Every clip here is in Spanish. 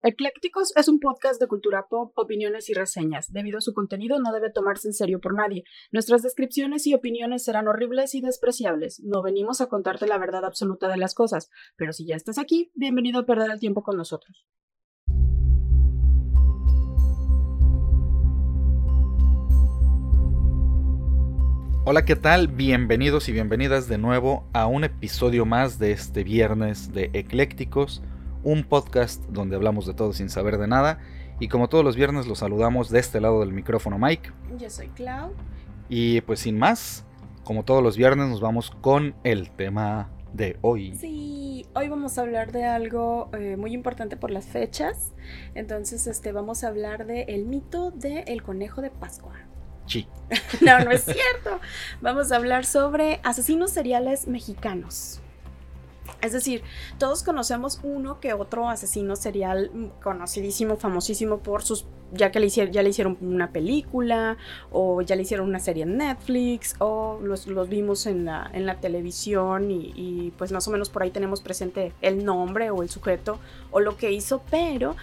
Eclécticos es un podcast de cultura pop, opiniones y reseñas. Debido a su contenido no debe tomarse en serio por nadie. Nuestras descripciones y opiniones serán horribles y despreciables. No venimos a contarte la verdad absoluta de las cosas, pero si ya estás aquí, bienvenido a perder el tiempo con nosotros. Hola, ¿qué tal? Bienvenidos y bienvenidas de nuevo a un episodio más de este viernes de Eclécticos un podcast donde hablamos de todo sin saber de nada. Y como todos los viernes los saludamos de este lado del micrófono Mike. Yo soy Clau. Y pues sin más, como todos los viernes nos vamos con el tema de hoy. Sí, hoy vamos a hablar de algo eh, muy importante por las fechas. Entonces, este, vamos a hablar de el mito del conejo de Pascua. Sí. no, no es cierto. Vamos a hablar sobre asesinos seriales mexicanos. Es decir, todos conocemos uno que otro asesino serial conocidísimo, famosísimo por sus, ya que le hicieron, ya le hicieron una película, o ya le hicieron una serie en Netflix, o los, vimos en la, en la televisión y, y, pues más o menos por ahí tenemos presente el nombre o el sujeto o lo que hizo, pero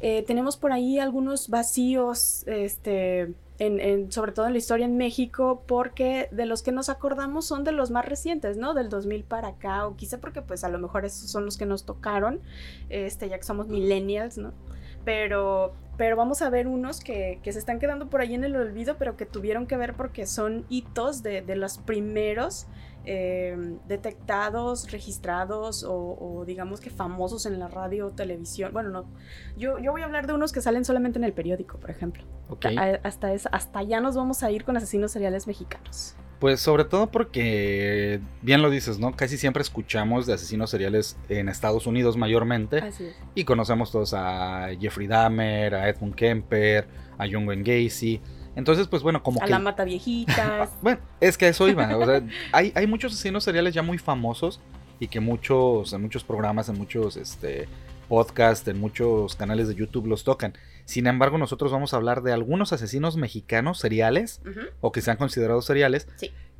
eh, tenemos por ahí algunos vacíos, este en, sobre todo en la historia en México, porque de los que nos acordamos son de los más recientes, ¿no? Del 2000 para acá, o quizá porque pues a lo mejor esos son los que nos tocaron, este, ya que somos millennials, ¿no? Pero, pero vamos a ver unos que, que se están quedando por ahí en el olvido, pero que tuvieron que ver porque son hitos de, de los primeros Em, detectados, registrados o, digamos que famosos en la radio o televisión. Bueno, no. Yo, yo voy a hablar de unos que salen solamente en el periódico, por ejemplo. Hasta, hasta allá nos vamos a ir con asesinos seriales mexicanos. Pues sobre todo porque, bien lo dices, ¿no? Casi siempre escuchamos de asesinos seriales en Estados Unidos mayormente. Así es. Y conocemos todos a Jeffrey Dahmer, a Edmund Kemper, a John Wayne Gacy. Entonces, pues bueno, como a que... la mata viejitas. bueno, es que eso iba. o sea, hay, hay muchos asesinos seriales ya muy famosos y que muchos, en muchos programas, en muchos este, podcasts, en muchos canales de YouTube los tocan. Sin embargo, nosotros vamos a hablar de algunos asesinos mexicanos seriales o que sean considerados seriales.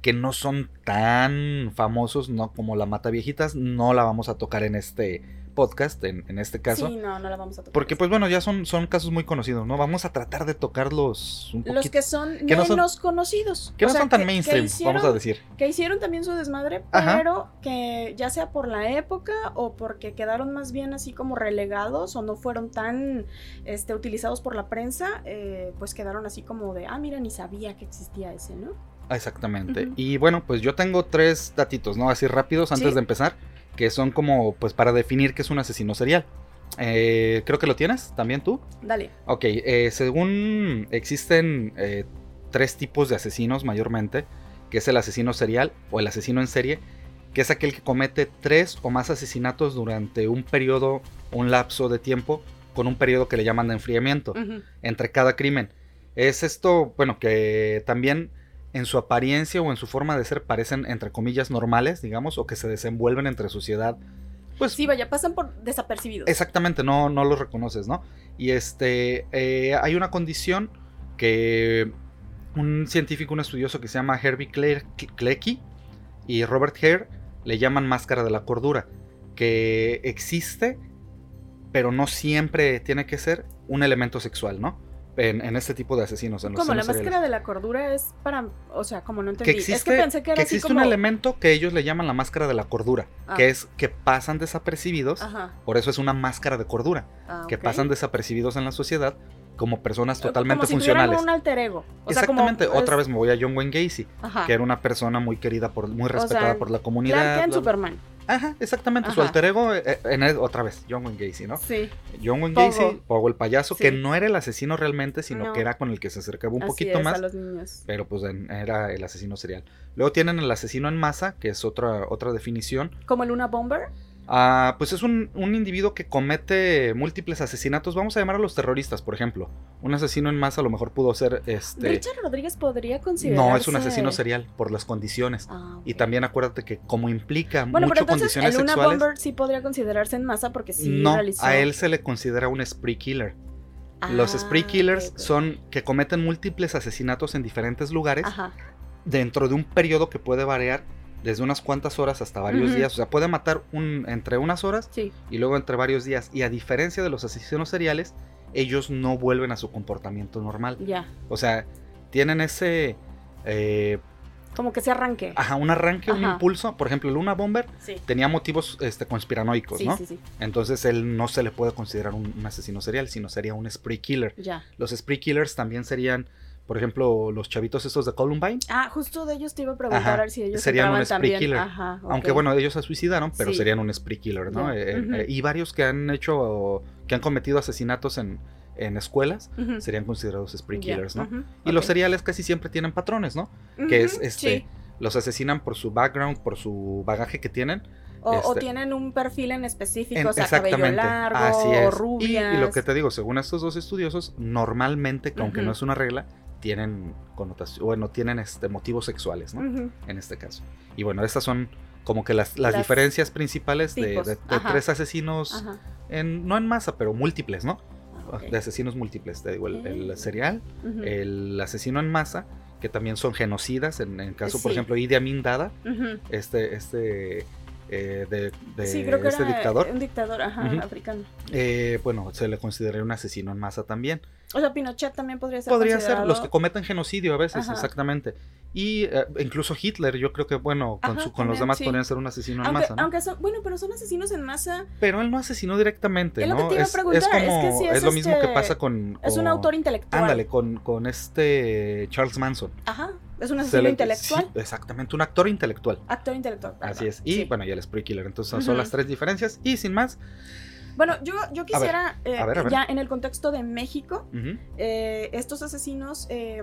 que no son tan famosos, no como la Mata Viejitas, no la vamos a tocar en este podcast, en, este caso. Sí, no, no la vamos a tocar. Porque, pues bueno, ya son, son casos muy conocidos, ¿no? Vamos a tratar de tocarlos un poquito. Los que son menos conocidos. Que no son tan mainstream, vamos a decir. Que hicieron también su desmadre, pero que ya sea por la época o porque quedaron más bien así como relegados o no fueron tan este, utilizados por la prensa, eh, pues quedaron así como de, ah, mira, ni sabía que existía ese, ¿no? Exactamente. Y bueno, pues yo tengo tres datitos, ¿no? Así rápidos antes de empezar que son como pues para definir qué es un asesino serial. Eh, creo que lo tienes también tú. Dale. Ok, eh, según existen eh, tres tipos de asesinos mayormente, que es el asesino serial o el asesino en serie, que es aquel que comete tres o más asesinatos durante un periodo, un lapso de tiempo, con un periodo que le llaman de enfriamiento entre cada crimen. Es esto, bueno, que también en su apariencia o en su forma de ser parecen, entre comillas, normales, digamos, o que se desenvuelven entre sociedad. Pues, sí, vaya, pasan por desapercibidos. Exactamente, no, no los reconoces, ¿no? Y este, eh, hay una condición que un científico, un estudioso que se llama Herbie Klecki y Robert Hare le llaman máscara de la cordura, que existe, pero no siempre tiene que ser un elemento sexual, ¿no? En, este tipo de asesinos. En como la máscara de la cordura es para, o sea, como no entendí. Que existe, es que pensé que era existe un elemento que ellos le llaman la máscara de la cordura, que ah. es que pasan desapercibidos, por eso es una máscara de cordura, ah, que pasan desapercibidos en la sociedad como personas totalmente como si funcionales. un alter ego. Exactamente, otra vez me voy a John Wayne Gacy, que era una persona muy querida por, muy respetada por la comunidad. Clark Superman. Ajá, exactamente. Su alter ego, eh, en otra vez, John Wayne Gacy, ¿no? Sí. John Wayne Gacy, o el payaso, que no era el asesino realmente, sino que era con el que se acercaba un poquito más. A los niños. Pero pues era el asesino serial. Luego tienen el asesino en masa, que es otra, otra definición. ¿Como el Luna Bomber? Ah, pues es un, individuo que comete múltiples asesinatos. Vamos a llamar a los terroristas, por ejemplo. Un asesino en masa a lo mejor pudo ser este. Richard Rodríguez podría considerarse. No, es un asesino serial por las condiciones. Ah, y también acuérdate que como implica bueno, mucho pero condiciones el sexuales. Bomber sí podría considerarse en masa porque sí no, a él se le considera un spree killer. los ah, spree killers son que cometen múltiples asesinatos en diferentes lugares dentro de un periodo que puede variar desde unas cuantas horas hasta varios días. O sea, puede matar un, entre unas horas Sí. y luego entre varios días. Y a diferencia de los asesinos seriales, ellos no vuelven a su comportamiento normal. Ya. O sea, tienen ese... eh, Como que se arranque. ajá, un arranque, un impulso. Por ejemplo, Luna Bomber Sí. tenía motivos este, conspiranoicos, Sí, ¿no? sí, sí. Entonces él no se le puede considerar un, un asesino serial, sino sería un spree killer. Ya. Los spree killers también serían, por ejemplo, los chavitos estos de Columbine. Ah, justo de ellos te iba a preguntar Ajá, a ver si ellos serían un spree también. killer. Ajá. Aunque bueno, ellos se suicidaron, pero Sí. serían un spree killer, ¿no? Eh, eh, eh, y varios que han hecho, que han cometido asesinatos en, en escuelas, serían considerados spree killers, ¿no? Y los seriales casi siempre tienen patrones, ¿no? Que es este, sí. los asesinan por su background, por su bagaje que tienen. O, o este- tienen un perfil en específico, En- o sea, cabello largo, así o es. Y- rubias. Y, lo que te digo, según estos dos estudiosos, normalmente, que aunque no es una regla, tienen connotación, bueno, tienen este motivos sexuales, ¿no? En este caso. Y bueno, estas son como que las, las Las diferencias principales de, tres asesinos, en, no en masa, pero múltiples, ¿no? Ah, ok. De asesinos múltiples, te digo, el, el serial, el asesino en masa, que también son genocidas, en el caso, por ejemplo, Idi Amin Dada, este, este, eh, de, de Sí, creo que este era dictador, un dictador, ajá, africano. eh, bueno, se le consideraría un asesino en masa también. O sea, Pinochet también podría ser Podría ser los que cometen genocidio a veces, Ajá. exactamente. Y eh, incluso Hitler, yo creo que, bueno, con, Ajá, su- con los demás sí. podrían ser un asesino en masa, ¿no? aunque son, bueno, pero son asesinos en masa. Pero él no asesinó directamente, Es lo ¿no? que te iba a es, preguntar, es es como, que si es lo mismo que este- pasa con... Es un autor intelectual. Ándale, con, con este Charles Manson. Ajá. Es un Se asesino le- intelectual. sí, exactamente, un actor intelectual. Actor intelectual. Así es. Y sí. bueno, y el spree killer. Entonces son las tres diferencias. Y sin más, Bueno, yo, yo quisiera, eh, a ver, a ver. ya en el contexto de México, eh, estos asesinos, eh,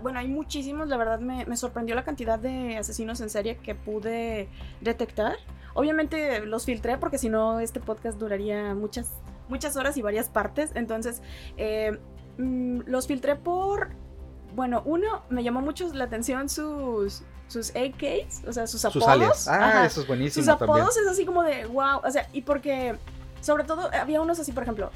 bueno, hay muchísimos, la verdad me, me sorprendió la cantidad de asesinos en serie que pude detectar. Obviamente los filtré porque si no este podcast duraría muchas, muchas horas y varias partes. Entonces, eh, mm, los filtré por, bueno, uno, me llamó mucho la atención sus, sus AKs, o sea, sus apodos. sus alias. Ah, Ajá. eso es buenísimo Sus apodos también. es así como de wow. O sea, y porque, sobre todo, había unos así, por ejemplo,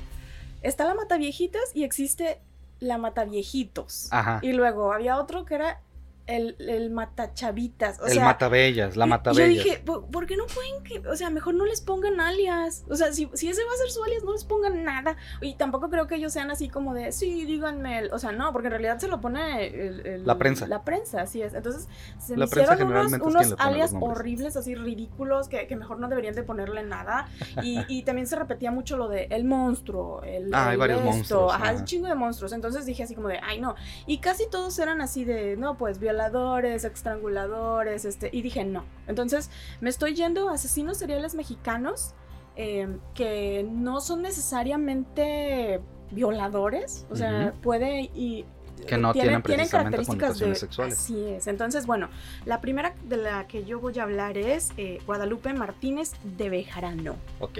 está la mata viejitas y existe la mata viejitos. Ajá. Y luego había otro que era el, el mata chavitas. O el sea, matabellas, la matabellas. Yo dije, ¿por, por qué no pueden que, o sea, mejor no les pongan alias? O sea, si, si ese va a ser su alias, no les pongan nada. Y tampoco creo que ellos sean así como de, sí, díganme, el-". o sea, no, porque en realidad se lo pone el- el- La prensa. La prensa, así es. Entonces, se La me hicieron unos, unos alias horribles, así ridículos, que, que mejor no deberían de ponerle nada. Y, y también se repetía mucho lo de el monstruo, el, Ah, hay varios esto, monstruos, Ajá, ajá. un chingo de monstruos. Entonces dije así como de, ay no. Y casi todos eran así de, no, pues violadores, estranguladores, este. Y dije, no. Entonces me estoy yendo a asesinos seriales mexicanos eh, que no son necesariamente violadores. O sea, puede y. Que no tienen precisamente características de sexuales. Así es. Entonces, bueno, la primera de la que yo voy a hablar es eh, Guadalupe Martínez de Bejarano. Ok.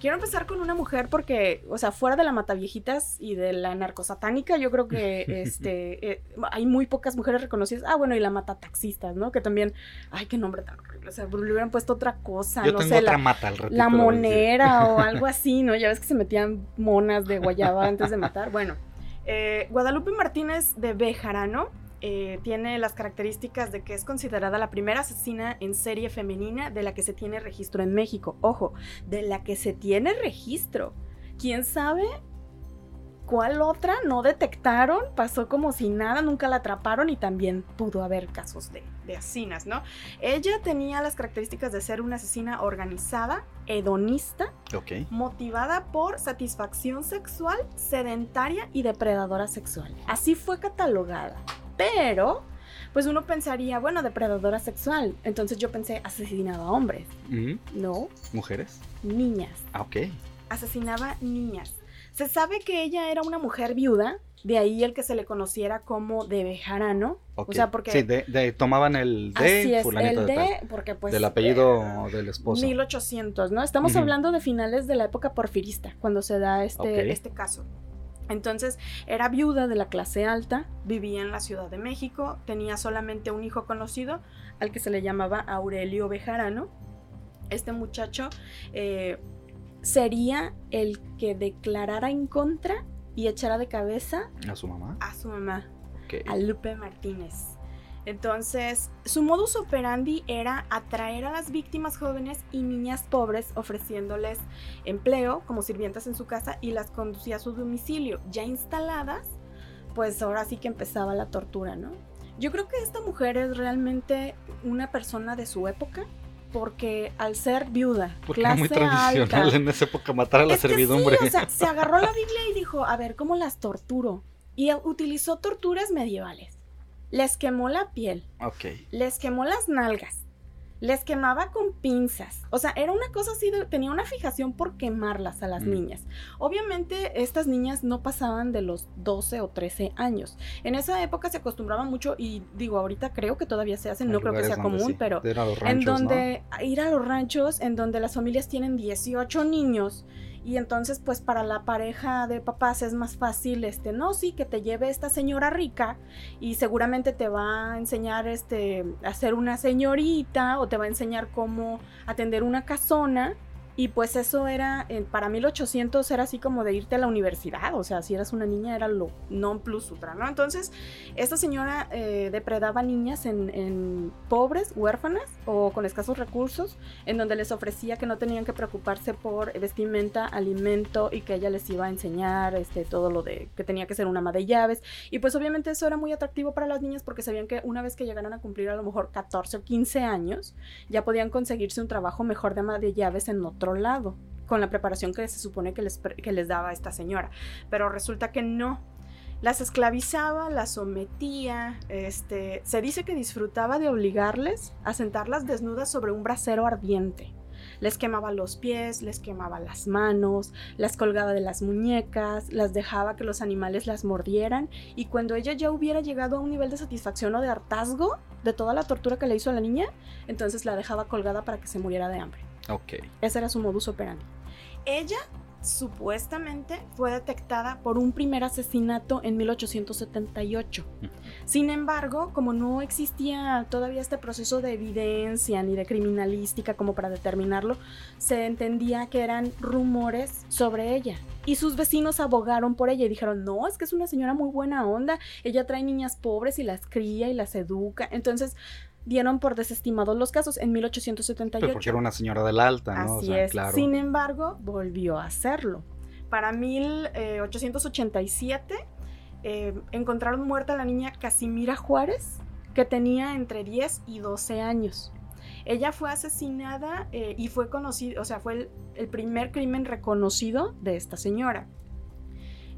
Quiero empezar con una mujer porque, o sea, fuera de la mataviejitas y de la narcosatánica, yo creo que este eh, hay muy pocas mujeres reconocidas. Ah, bueno, y la matataxistas, ¿no? Que también, ay, qué nombre tan horrible. O sea, le hubieran puesto otra cosa, Yo no tengo sé, otra la, mata al ratito. la monera o algo así, ¿no? Ya ves que se metían monas de guayaba antes de matar. Bueno, eh, Guadalupe Martínez de Bejarano eh, tiene las características de que es considerada la primera asesina en serie femenina de la que se tiene registro en México. Ojo, de la que se tiene registro. ¿Quién sabe cuál otra no detectaron? Pasó como si nada, nunca la atraparon y también pudo haber casos de, de asesinas, ¿no? Ella tenía las características de ser una asesina organizada, hedonista, Ok. motivada por satisfacción sexual, sedentaria y depredadora sexual. Así fue catalogada. Pero, pues uno pensaría, bueno, depredadora sexual. Entonces yo pensé, asesinaba a hombres. Ujú. No, Mujeres. niñas. Ah, ok. Asesinaba niñas. Se sabe que ella era una mujer viuda, de ahí el que se le conociera como de Bejarano. ok. O sea, porque... Sí, de, de- tomaban el de Así es, el de porque pues... del apellido eh, del esposo. 1800, ¿no? Estamos hablando de finales de la época porfirista, cuando se da este, Ok. este caso. Entonces, era viuda de la clase alta, vivía en la Ciudad de México, tenía solamente un hijo conocido, al que se le llamaba Aurelio Bejarano. Este muchacho eh, sería el que declarara en contra y echara de cabeza A su mamá. a su mamá, a Lupe Martínez. Entonces, su modus operandi era atraer a las víctimas jóvenes y niñas pobres ofreciéndoles empleo como sirvientas en su casa y las conducía a su domicilio. Ya instaladas, pues ahora sí que empezaba la tortura, ¿no? Yo creo que esta mujer es realmente una persona de su época, porque al ser viuda, porque era muy tradicional en esa época matar a la servidumbre. o sea, se agarró la Biblia y dijo, a ver, ¿cómo las torturo? Y utilizó torturas medievales les quemó la piel. Ok. Les quemó las nalgas. Les quemaba con pinzas. O sea, era una cosa así, tenía una fijación por quemarlas a las mm. niñas. Obviamente, estas niñas no pasaban de los 12 o 13 años. En esa época se acostumbraba mucho, y digo, ahorita creo que todavía se hacen, no creo que sea común, pero en donde ir a los ranchos, en donde las familias tienen 18 niños y entonces, pues para la pareja de papás es más fácil, este, no, sí, que te lleve esta señora rica y seguramente te va a enseñar, este, a ser una señorita o te va a enseñar cómo atender una casona y pues eso era, para 1800 era así como de irte a la universidad, o sea, si eras una niña era lo non plus ultra, ¿no? Entonces, esta señora eh, depredaba niñas en, pobres, huérfanas o con escasos recursos, en donde les ofrecía que no tenían que preocuparse por vestimenta, alimento y que ella les iba a enseñar este, todo lo de que tenía que ser una ama de llaves. Y pues obviamente eso era muy atractivo para las niñas porque sabían que una vez que llegaran a cumplir a lo mejor 14 o 15 años, ya podían conseguirse un trabajo mejor de ama de llaves en otro lado, con la preparación que se supone que les, daba esta señora. Pero resulta que no. Las esclavizaba, las sometía, este, se dice que disfrutaba de obligarles a sentarlas desnudas sobre un brasero ardiente. Les quemaba los pies, les quemaba las manos, las colgaba de las muñecas, las dejaba que los animales las mordieran y cuando ella ya hubiera llegado a un nivel de satisfacción o de hartazgo de toda la tortura que le hizo a la niña, entonces la dejaba colgada para que se muriera de hambre. Ok. Ese era su modus operandi. Ella supuestamente fue detectada por un primer asesinato en 1878. Sin embargo, como no existía todavía este proceso de evidencia ni de criminalística como para determinarlo, se entendía que eran rumores sobre ella. Y sus vecinos abogaron por ella y dijeron, no, es que es una señora muy buena onda, ella trae niñas pobres y las cría y las educa. Entonces, dieron por desestimados los casos en 1878. Pero porque era una señora del alta, ¿no? Así es. Sin embargo, volvió a hacerlo. Para 1887 eh, encontraron muerta a la niña Casimira Juárez, que tenía entre 10 y 12 años. Ella fue asesinada eh, y fue conocido, o sea, fue el primer crimen reconocido de esta señora.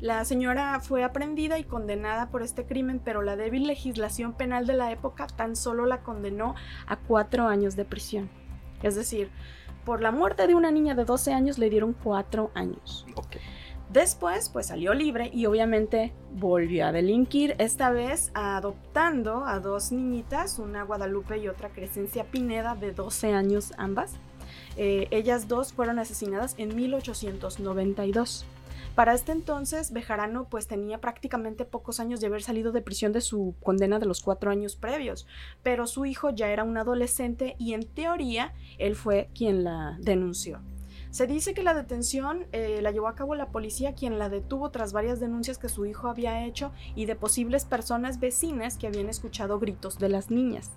La señora fue aprendida y condenada por este crimen, pero la débil legislación penal de la época tan solo la condenó a cuatro años de prisión. Es decir, por la muerte de una niña de 12 años le dieron cuatro años. Después, pues salió libre y obviamente volvió a delinquir, esta vez adoptando a dos niñitas, una Guadalupe y otra Crescencia Pineda de 12 años ambas. Eh, ellas dos fueron asesinadas en 1892. Para este entonces, Bejarano pues tenía prácticamente pocos años de haber salido de prisión de su condena de los cuatro años previos, pero su hijo ya era un adolescente y en teoría él fue quien la denunció. Se dice que la detención eh, la llevó a cabo la policía quien la detuvo tras varias denuncias que su hijo había hecho y de posibles personas vecinas que habían escuchado gritos de las niñas.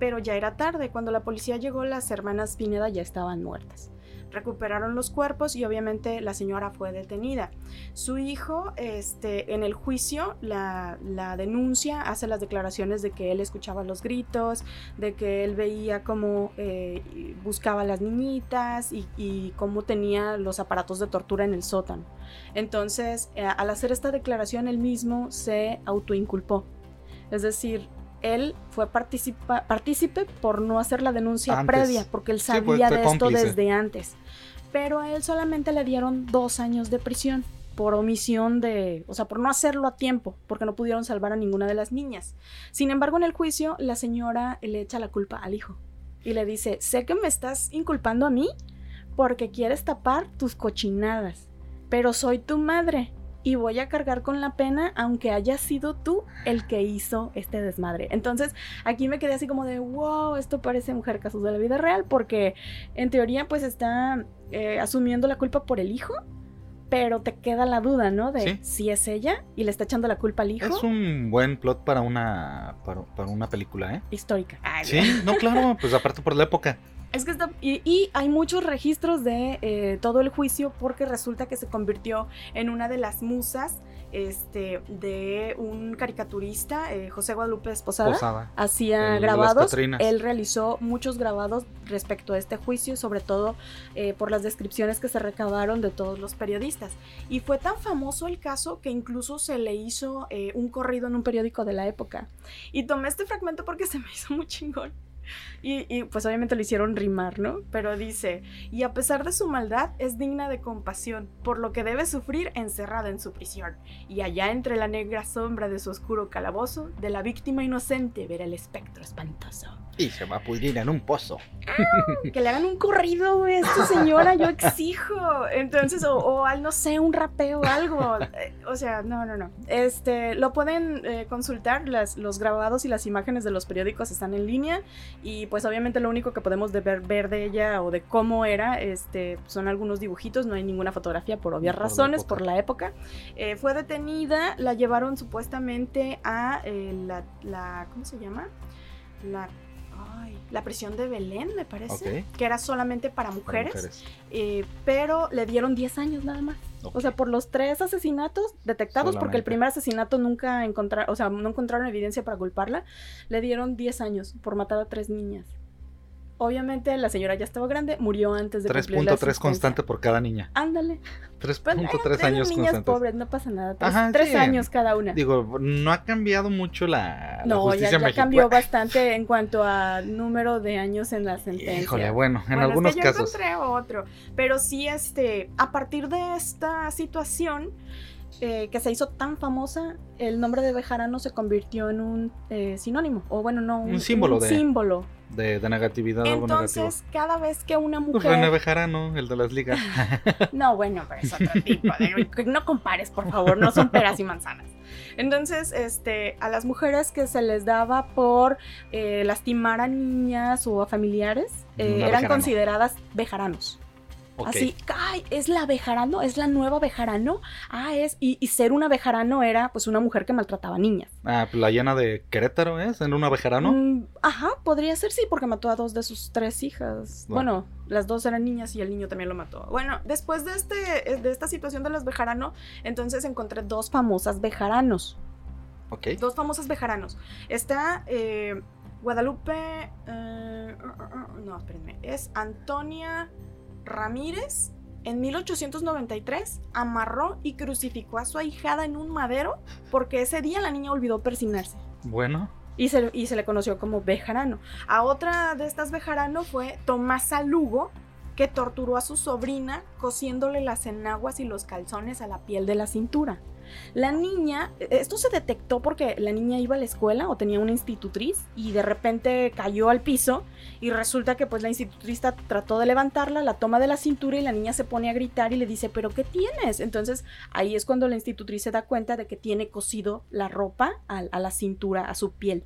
Pero ya era tarde, cuando la policía llegó las hermanas Pineda ya estaban muertas recuperaron los cuerpos y obviamente la señora fue detenida. Su hijo, este, en el juicio, la, denuncia, hace las declaraciones de que él escuchaba los gritos, de que él veía cómo eh, buscaba a las niñitas y, y, cómo tenía los aparatos de tortura en el sótano. Entonces, eh, al hacer esta declaración, él mismo se autoinculpó. Es decir, él fue partícipe por no hacer la denuncia previa, porque él sabía de esto desde antes. Pero a él solamente le dieron dos años de prisión por omisión de, o sea, por no hacerlo a tiempo, porque no pudieron salvar a ninguna de las niñas. Sin embargo, en el juicio, la señora le echa la culpa al hijo y le dice, sé que me estás inculpando a mí porque quieres tapar tus cochinadas, pero soy tu madre y voy a cargar con la pena aunque haya sido tú el que hizo este desmadre. Entonces aquí me quedé así como de, wow, esto parece mujer casos de la vida real porque en teoría pues está eh, asumiendo la culpa por el hijo, pero te queda la duda, ¿no? De Sí. si es ella y le está echando la culpa al hijo. Es un buen plot para una, para, para una película, ¿eh? Histórica. Ay, Sí, no, claro, pues aparte por la época. Es que está. Y, y hay muchos registros de eh, todo el juicio porque resulta que se convirtió en una de las musas este, de un caricaturista, eh, José Guadalupe Esposada. Posada. Hacía El grabados. Él realizó muchos grabados respecto a este juicio, sobre todo eh, por las descripciones que se recabaron de todos los periodistas. Y fue tan famoso el caso que incluso se le hizo eh, un corrido en un periódico de la época. Y tomé este fragmento porque se me hizo muy chingón. Y, y, pues obviamente lo hicieron rimar, ¿no? Pero dice, y a pesar de su maldad es digna de compasión, por lo que debe sufrir encerrada en su prisión. Y allá entre la negra sombra de su oscuro calabozo, de la víctima inocente verá el espectro espantoso. Y se va a pudrir en un pozo. Que le hagan un corrido, güey, a esta señora, yo exijo. Entonces, o, o al, no sé, un rapeo o algo. Eh, O sea, no, no, no. Este, lo pueden eh, consultar, las, los grabados y las imágenes de los periódicos están en línea. Y pues obviamente lo único que podemos de ver, ver de ella o de cómo era, este, son algunos dibujitos, no hay ninguna fotografía por obvias Por razones, por la época. Eh, fue detenida, la llevaron supuestamente a eh, la, la, ¿cómo se llama? La, ay, la prisión de Belén, me parece, que era solamente para Para mujeres, eh, pero le dieron 10 años nada más. O sea, por los tres asesinatos detectados, porque el primer asesinato nunca encontraron, o sea, no encontraron evidencia para culparla, le dieron 10 años por matar a tres niñas. Obviamente la señora ya estaba grande, murió antes de cumplir la 3.3 sentencia. constante por cada niña. Ándale. Pero, eh, 3.3 eran años niñas constantes. pobres, no pasa nada. Tres, Ajá, tres sí. años cada una. Digo, no ha cambiado mucho la, no, ya, justicia ya mexicana. cambió bastante en cuanto a número de años en la sentencia. Híjole, bueno, en Bueno, algunos es que casos. Yo encontré otro. Pero sí, este, a partir de esta situación eh, que se hizo tan famosa, el nombre de Bejarano se convirtió en un eh, sinónimo. O bueno, no, un, Un símbolo un de- símbolo. De, de negatividad, algo. Entonces, cada vez que una Pues René mujer. Bejarano, el de las ligas. No, bueno, pero es otro tipo. de- No compares, por favor, no son peras y manzanas. Entonces, este, a las mujeres que se les daba por eh, lastimar a niñas o a familiares, eh, eran bejarano. consideradas bejaranos. Así, ay, es la bejarano, es la nueva bejarano. Ah, es. Y, y ser una bejarano era pues una mujer que maltrataba niñas. Ah, pues la llena de Querétaro, ¿es? En una Bejarano. Mm, ajá, podría ser sí, porque mató a dos de sus tres hijas. Bueno. Bueno, las dos eran niñas y el niño también lo mató. Bueno, después de, este, de esta situación de las bejarano, entonces encontré dos famosas bejaranos. Ok. Dos famosas bejaranos. Está eh, Guadalupe. eh, no, espérenme. Es Antonia Ramírez. En 1893 amarró y crucificó a su ahijada en un madero porque ese día la niña olvidó persignarse. Bueno. Y se, y se le conoció como Bejarano. A otra de estas Bejarano fue Tomasa Lugo, que torturó a su sobrina cosiéndole las enaguas y los calzones a la piel de la cintura. La niña, esto se detectó porque la niña iba a la escuela o tenía una institutriz y de repente cayó al piso y resulta que pues la institutriz tra- trató de levantarla, la toma de la cintura y la niña se pone a gritar y le dice, pero ¿qué tienes? Entonces ahí es cuando la institutriz se da cuenta de que tiene cosido la ropa a, a la cintura, a su piel.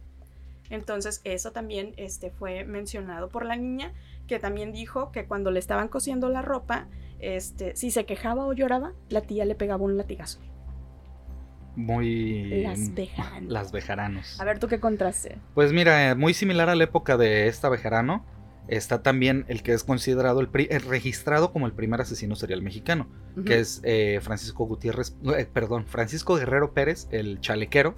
Entonces eso también este, fue mencionado por la niña, que también dijo que cuando le estaban cosiendo la ropa, este, si se quejaba o lloraba, la tía le pegaba un latigazo. Muy. Las Bejaranos. Las Bejaranos. A ver, ¿tú qué contraste? Pues mira, eh, muy similar a la época de esta Bejarano, está también el que es considerado el, pri- el registrado como el primer asesino serial mexicano, que es eh, Francisco Gutiérrez, eh, perdón, Francisco Guerrero Pérez, el chalequero,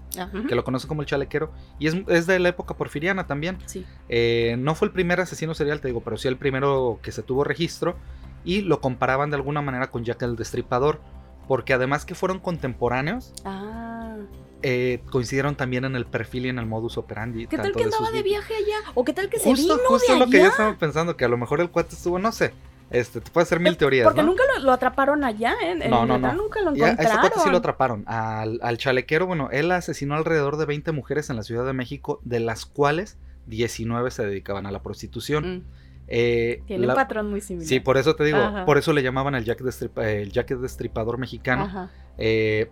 que lo conoce como el chalequero, y es, es de la época porfiriana también. Sí. Eh, no fue el primer asesino serial, te digo, pero sí el primero que se tuvo registro, y lo comparaban de alguna manera con Jack el Destripador, porque además que fueron contemporáneos, Ah. eh, coincidieron también en el perfil y en el modus operandi. ¿Qué tal que de andaba de viaje allá? ¿O qué tal que se vino justo de lo que yo allá? estaba pensando, que a lo mejor el cuate estuvo, no sé, este, te puede hacer mil teorías, Porque ¿no? nunca lo, lo atraparon allá, ¿eh? En No, no, no. Nunca lo Y a, encontraron. cuate sí lo atraparon. Al, al chalequero, bueno, él asesinó alrededor de 20 mujeres en la Ciudad de México, de las cuales 19 se dedicaban a la prostitución. Mm, Eh, Tiene la- un patrón muy similar. Sí, por eso te digo, Ajá. por eso le llamaban el Jack, Destripa- el Jack Destripador mexicano. Ajá. Eh,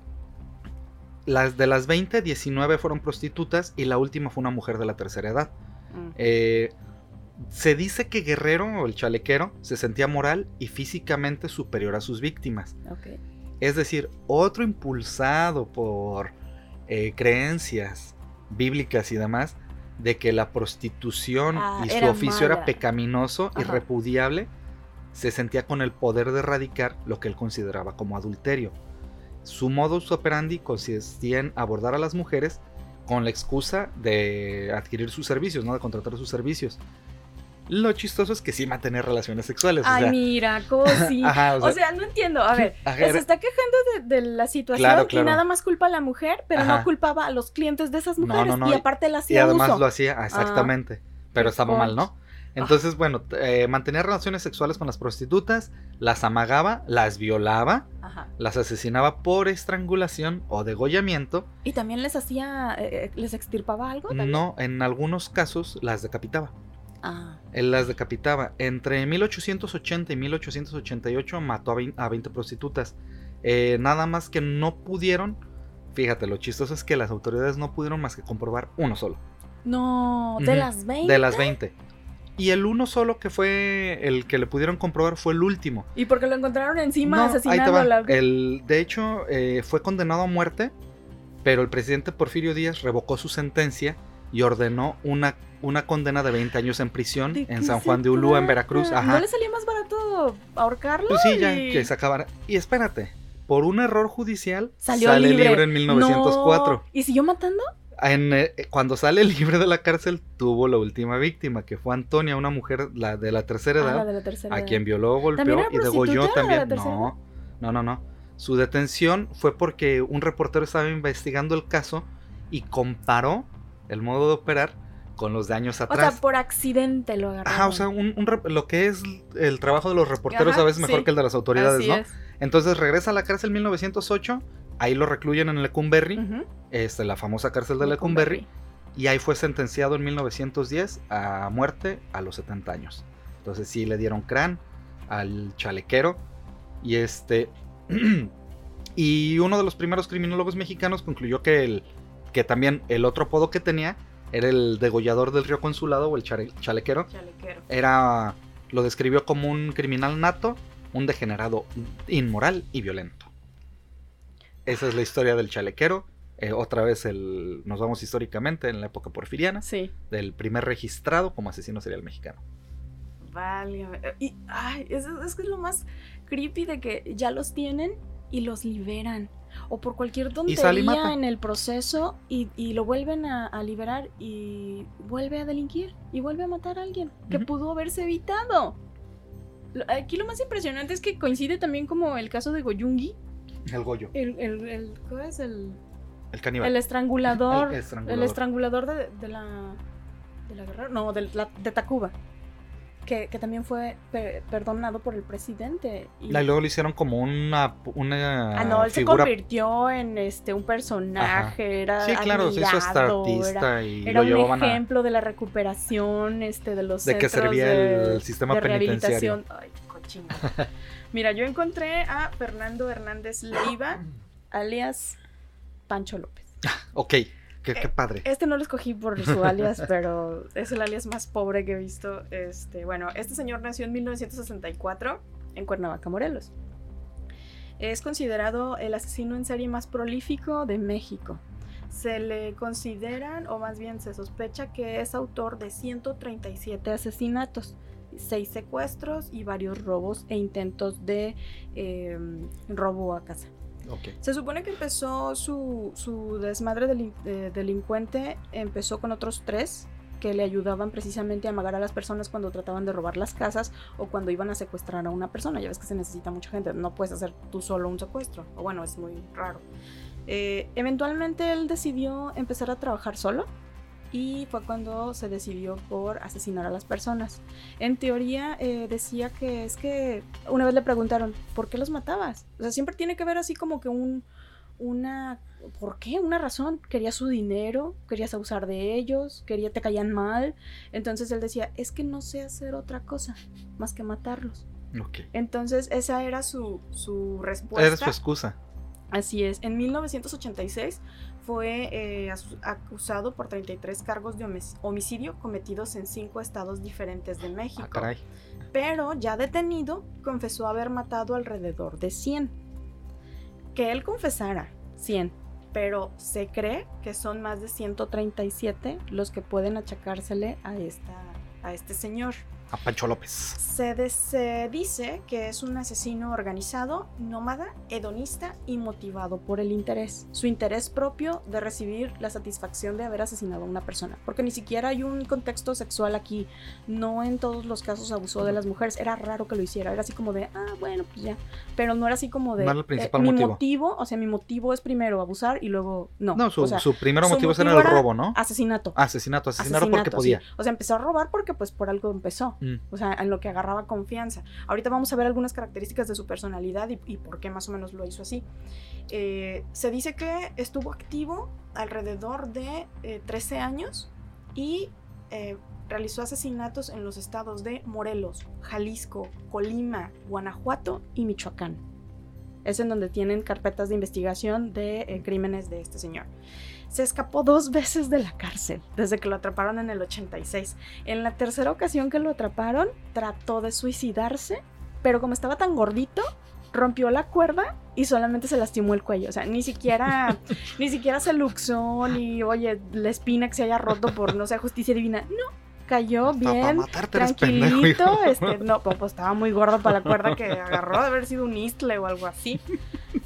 las de las 20, 19 fueron prostitutas y la última fue una mujer de la tercera edad. Mm. Eh, se dice que Guerrero, o el chalequero, se sentía moral y físicamente superior a sus víctimas. Es decir, otro impulsado por eh, creencias bíblicas y demás, de que la prostitución Ah, y su oficio era pecaminoso y Ajá. repudiable, se sentía con el poder de erradicar lo que él consideraba como adulterio. Su modus operandi consistía en abordar a las mujeres con la excusa de adquirir sus servicios, ¿no? De contratar sus servicios. Lo chistoso es que sí mantenía relaciones sexuales. o Ay, sea, mira, Cosi. ajá, O sea, no entiendo. A ver, ajá, se está quejando de, de la situación Claro, claro. y nada más culpa a la mujer, pero Ajá. no culpaba a los clientes de esas mujeres. no, no, Y y- aparte la y hacía además uso. lo hacía, exactamente. pero qué estaba mal, ¿no? coche. Entonces, bueno, eh, mantenía relaciones sexuales con las prostitutas, las amagaba, las violaba, Ajá. las asesinaba por estrangulación o degollamiento. Y también les hacía, eh, eh, les extirpaba algo. también? No, en algunos casos las decapitaba. Ah, Él las decapitaba. Entre 1880 y 1888 mató a 20, a 20 prostitutas. Eh, nada más que no pudieron. Fíjate, lo chistoso es que las autoridades no pudieron más que comprobar uno solo. no, de las 20. De las 20. Y el uno solo que fue el que le pudieron comprobar fue el último. Y porque lo encontraron encima No, ahí te asesinando va. a la... El, de hecho, eh, fue condenado a muerte, pero el presidente Porfirio Díaz revocó su sentencia y ordenó una, una condena de 20 años en prisión ¿De en San Juan de Ulúa, en? Veracruz. ¿No Ajá. le salía más barato ahorcarlo? Pues sí, ya, y- que se acabara. Y espérate, por un error judicial Salió sale libre. libre en 1904. No. ¿Y siguió matando? En, eh, cuando sale libre de la cárcel, tuvo la última víctima, que fue Antonia, una mujer la de la tercera Ah, edad, la de la tercera a edad. quien violó, ¿También golpeó y degolló la de la también. No, no, no, no. Su detención fue porque un reportero estaba investigando el caso y comparó el modo de operar con los de años O atrás. sea, por accidente lo agarraron. Ajá, o sea, un- lo que es el trabajo de los reporteros Ajá, a veces mejor sí. que el de las autoridades, Así ¿no? es. Entonces regresa a la cárcel en 1908, ahí lo recluyen en Lecumberri, Ujú. este, la famosa cárcel de Lecumberri, y ahí fue sentenciado en 1910 a muerte a los 70 años. Entonces sí le dieron crán al chalequero y este y uno de los primeros criminólogos mexicanos concluyó que el que también el otro apodo que tenía era el degollador del río Consulado o el chalequero. Chalequero. Era lo describió como un criminal nato, un degenerado inmoral y violento. Esa es la historia del chalequero. Eh, otra vez el, nos vamos históricamente en la época porfiriana, Sí. del primer registrado como asesino serial mexicano. Vale. Y, ay, es, es que es lo más creepy de que ya los tienen y los liberan. O por cualquier tontería en el proceso y, y lo vuelven a, a liberar y vuelve a delinquir y vuelve a matar a alguien que pudo haberse evitado. Aquí lo más impresionante es que coincide también como el caso de Goyungi. El Goyo, El, el, el- ¿cuál es el, el caníbal. el estrangulador? El El estrangulador. estrangulador de, de la. de la guerra. No, de, la, de Tacuba. Que, que también fue per- perdonado por el presidente. Y, Y luego lo hicieron como una, una ah, no, él se figura. convirtió en este un personaje. Era Sí, claro, se hizo hasta admirado, Era, artista y era lo un a. ejemplo de la recuperación este, de los De que servía de- el sistema de penitenciario. Ay, cochino. Mira, yo encontré a Fernando Hernández Leiva, alias Pancho López. Ok, qué, qué padre. Este no lo escogí por su alias, pero es el alias más pobre que he visto. Este, bueno, este señor nació en 1964 en Cuernavaca, Morelos. Es considerado el asesino en serie más prolífico de México. Se le consideran, o más bien se sospecha que es autor de 137 asesinatos, 6 secuestros y varios robos e intentos de eh, robo a casa. Ok. Se supone que empezó su, su desmadre delin- eh, delincuente, empezó con otros tres que le ayudaban precisamente a amagar a las personas cuando trataban de robar las casas o cuando iban a secuestrar a una persona. Ya ves que se necesita mucha gente, no puedes hacer tú solo un secuestro, o bueno, es muy raro. Eh, eventualmente él decidió empezar a trabajar solo y fue cuando se decidió por asesinar a las personas. En teoría eh, decía que es que una vez le preguntaron, ¿por qué los matabas? O sea, siempre tiene que haber así como que un, una, ¿por qué? Una razón. Quería su dinero, querías abusar de ellos, quería te caían mal. Entonces él decía, es que no sé hacer otra cosa más que matarlos. Ok. Entonces esa era su, su respuesta. Era su excusa. Así es, en 1986 fue eh, acusado por 33 cargos de homicidio cometidos en cinco estados diferentes de México. Ah, caray. Pero ya detenido, confesó haber matado alrededor de 100. que él confesara 100, pero se cree que son más de 137 los que pueden achacársele a, esta, a este señor. A Pancho López. Se, se, dice que es un asesino organizado, nómada, hedonista y motivado por el interés. Su interés propio de recibir la satisfacción de haber asesinado a una persona. Porque ni siquiera hay un contexto sexual aquí. No en todos los casos abusó de las mujeres. Era raro que lo hiciera. Era así como de, ah, bueno, pues ya. Pero no era así como de... No era el principal eh, mi motivo. motivo. O sea, mi motivo es primero abusar y luego... No, No, su, o sea, su primer su motivo era motivo el robo, ¿no? Asesinato. Asesinato, asesinaron porque podía. sí. O sea, empezó a robar porque pues por algo empezó. Mm. O sea, en lo que agarraba confianza. Ahorita vamos a ver algunas características de su personalidad y, y por qué más o menos lo hizo así. Eh, se dice que estuvo activo alrededor de eh, 13 años y eh, realizó asesinatos en los estados de Morelos, Jalisco, Colima, Guanajuato y Michoacán. Es en donde tienen carpetas de investigación de eh, crímenes de este señor. Se escapó dos veces de la cárcel desde que lo atraparon en el 86. En la tercera ocasión que lo atraparon, trató de suicidarse, pero como estaba tan gordito, rompió la cuerda y solamente se lastimó el cuello. O sea, ni siquiera, ni siquiera se luxó, ni, oye, la espina que se haya roto por, no sé, justicia divina. No, cayó Hasta bien, matarte eres pendejo, tranquilito. Este, no, pues, pues, estaba muy gordo para la cuerda que agarró, de haber sido un istle o algo así.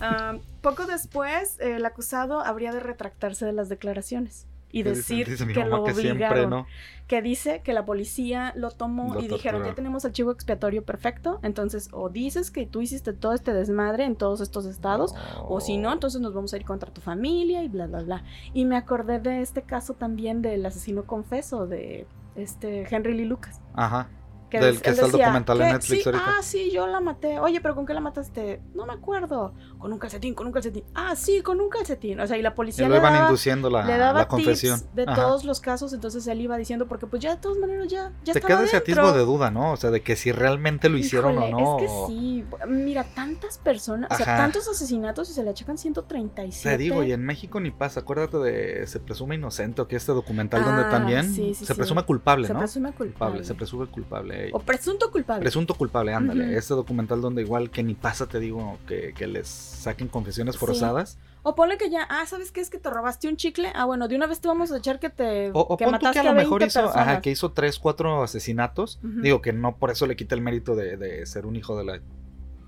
Ah, poco después, el acusado habría de retractarse de las declaraciones y Que decir dice- dice mi que lo que siempre, obligaron ¿no? que dice que la policía lo tomó Lo y dijeron, ya tenemos el chivo expiatorio perfecto, entonces o dices que tú hiciste todo este desmadre en todos estos estados, o si no, entonces nos vamos a ir contra tu familia y bla, bla, bla. Y me acordé de este caso también del asesino confeso de este Henry Lee Lucas. Ajá. Que Del él que está el documental en Netflix sí, ahorita. Ah, sí, yo la maté. Oye, pero ¿con qué la mataste? No me acuerdo. Con un calcetín, con un calcetín. Ah, sí, con un calcetín. O sea, y la policía le iban daba, induciendo la, le daba la confesión. tips de Ajá. todos los casos, entonces él iba diciendo, porque pues ya de todas maneras ya, ya Te queda ese atisbo de duda, ¿no? O sea, de que si realmente lo hicieron Híjole, o no. Es que sí. Mira, tantas personas, o sea, tantos asesinatos y se le achacan 137. Te digo, y en México ni pasa. Acuérdate de Se presume inocente o que este documental donde Ah, también sí, sí, se presume culpable, se ¿no? presume culpable. Se presume culpable. O presunto culpable. Presunto culpable, ándale. Este documental donde igual que ni pasa, te digo, que, que les saquen confesiones Sí. forzadas. O ponle que ya, ah, ¿sabes qué es que te robaste un chicle? Ah, bueno, de una vez te vamos a echar que te O, o que pon tú que a lo 20 mejor hizo, personas. ajá, que hizo tres, cuatro asesinatos. Digo que no por eso le quita el mérito de, de ser un hijo de la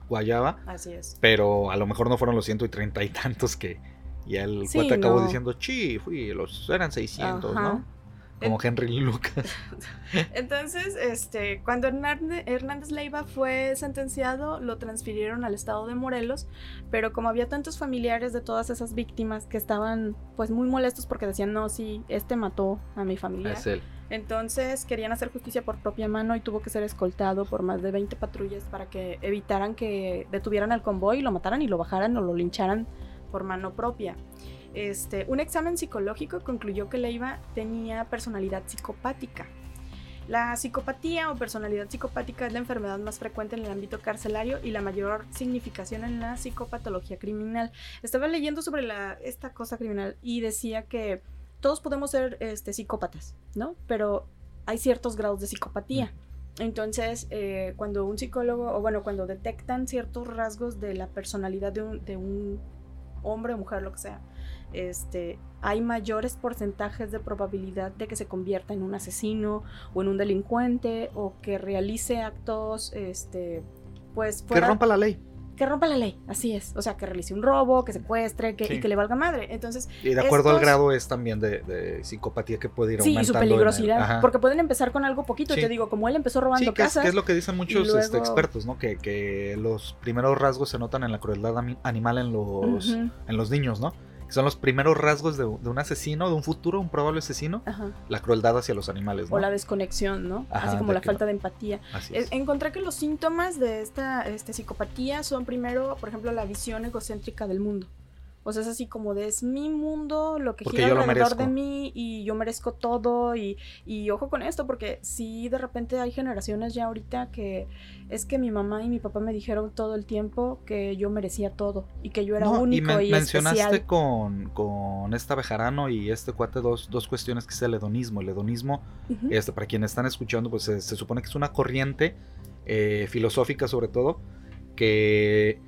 guayaba. Así es. Pero a lo mejor no fueron los ciento y treinta y tantos que. Y el Sí, cuate acabó no. diciendo, sí, fui, los eran 600, Ajá. ¿no? Como Henry Lucas. Entonces, este, cuando Hernández, Leiva fue sentenciado, lo transfirieron al estado de Morelos, pero como había tantos familiares de todas esas víctimas que estaban pues muy molestos porque decían, no, sí, este mató a mi familia. Es él. Entonces querían hacer justicia por propia mano y tuvo que ser escoltado por más de 20 patrullas para que evitaran que detuvieran al convoy y lo mataran y lo bajaran o lo lincharan por mano propia. Este, un examen psicológico concluyó que Leiva tenía personalidad psicopática. La psicopatía o personalidad psicopática es la enfermedad más frecuente en el ámbito carcelario y la mayor significación en la psicopatología criminal. Estaba leyendo sobre la, esta cosa criminal y decía que todos podemos ser este, psicópatas, ¿no? Pero hay ciertos grados de psicopatía. Entonces, eh, cuando un psicólogo, o bueno, cuando detectan ciertos rasgos de la personalidad de un, de un hombre o mujer, lo que sea, este, hay mayores porcentajes de probabilidad de que se convierta en un asesino o en un delincuente o que realice actos, este, pues Que rompa la ley. que rompa la ley, así es. O sea, que realice un robo, que secuestre, que, Sí. y que le valga madre. Entonces, Y de acuerdo al grado es también de, de psicopatía que puede ir sí, y aumentando. su el- peligrosidad. Porque pueden empezar con algo poquito. Sí. Te digo, como él empezó robando Sí, que es, casas. que es lo que dicen muchos luego- este, expertos, ¿no? Que, que los primeros rasgos se notan en la crueldad animal en los, en los niños, ¿no? Que son los primeros rasgos de, de un asesino, de un futuro, un probable asesino, ajá. la crueldad hacia los animales, ¿no? O la desconexión, ¿no? Ajá, Así como la falta no- de empatía. Así Eh, es. Encontré que los síntomas de esta este, psicopatía son primero, por ejemplo, la visión egocéntrica del mundo. O sea, es así como de es mi mundo, lo que Porque gira alrededor de mí y yo merezco todo y, y ojo con esto porque sí de repente hay generaciones ya ahorita que es que mi mamá y mi papá me dijeron todo el tiempo que yo merecía todo y que yo era No, y único y, mencionaste especial. con, con esta Bejarano y este cuate dos, dos cuestiones que es el hedonismo. El hedonismo, este, para quienes están escuchando, pues se, se supone que es una corriente eh, filosófica sobre todo, que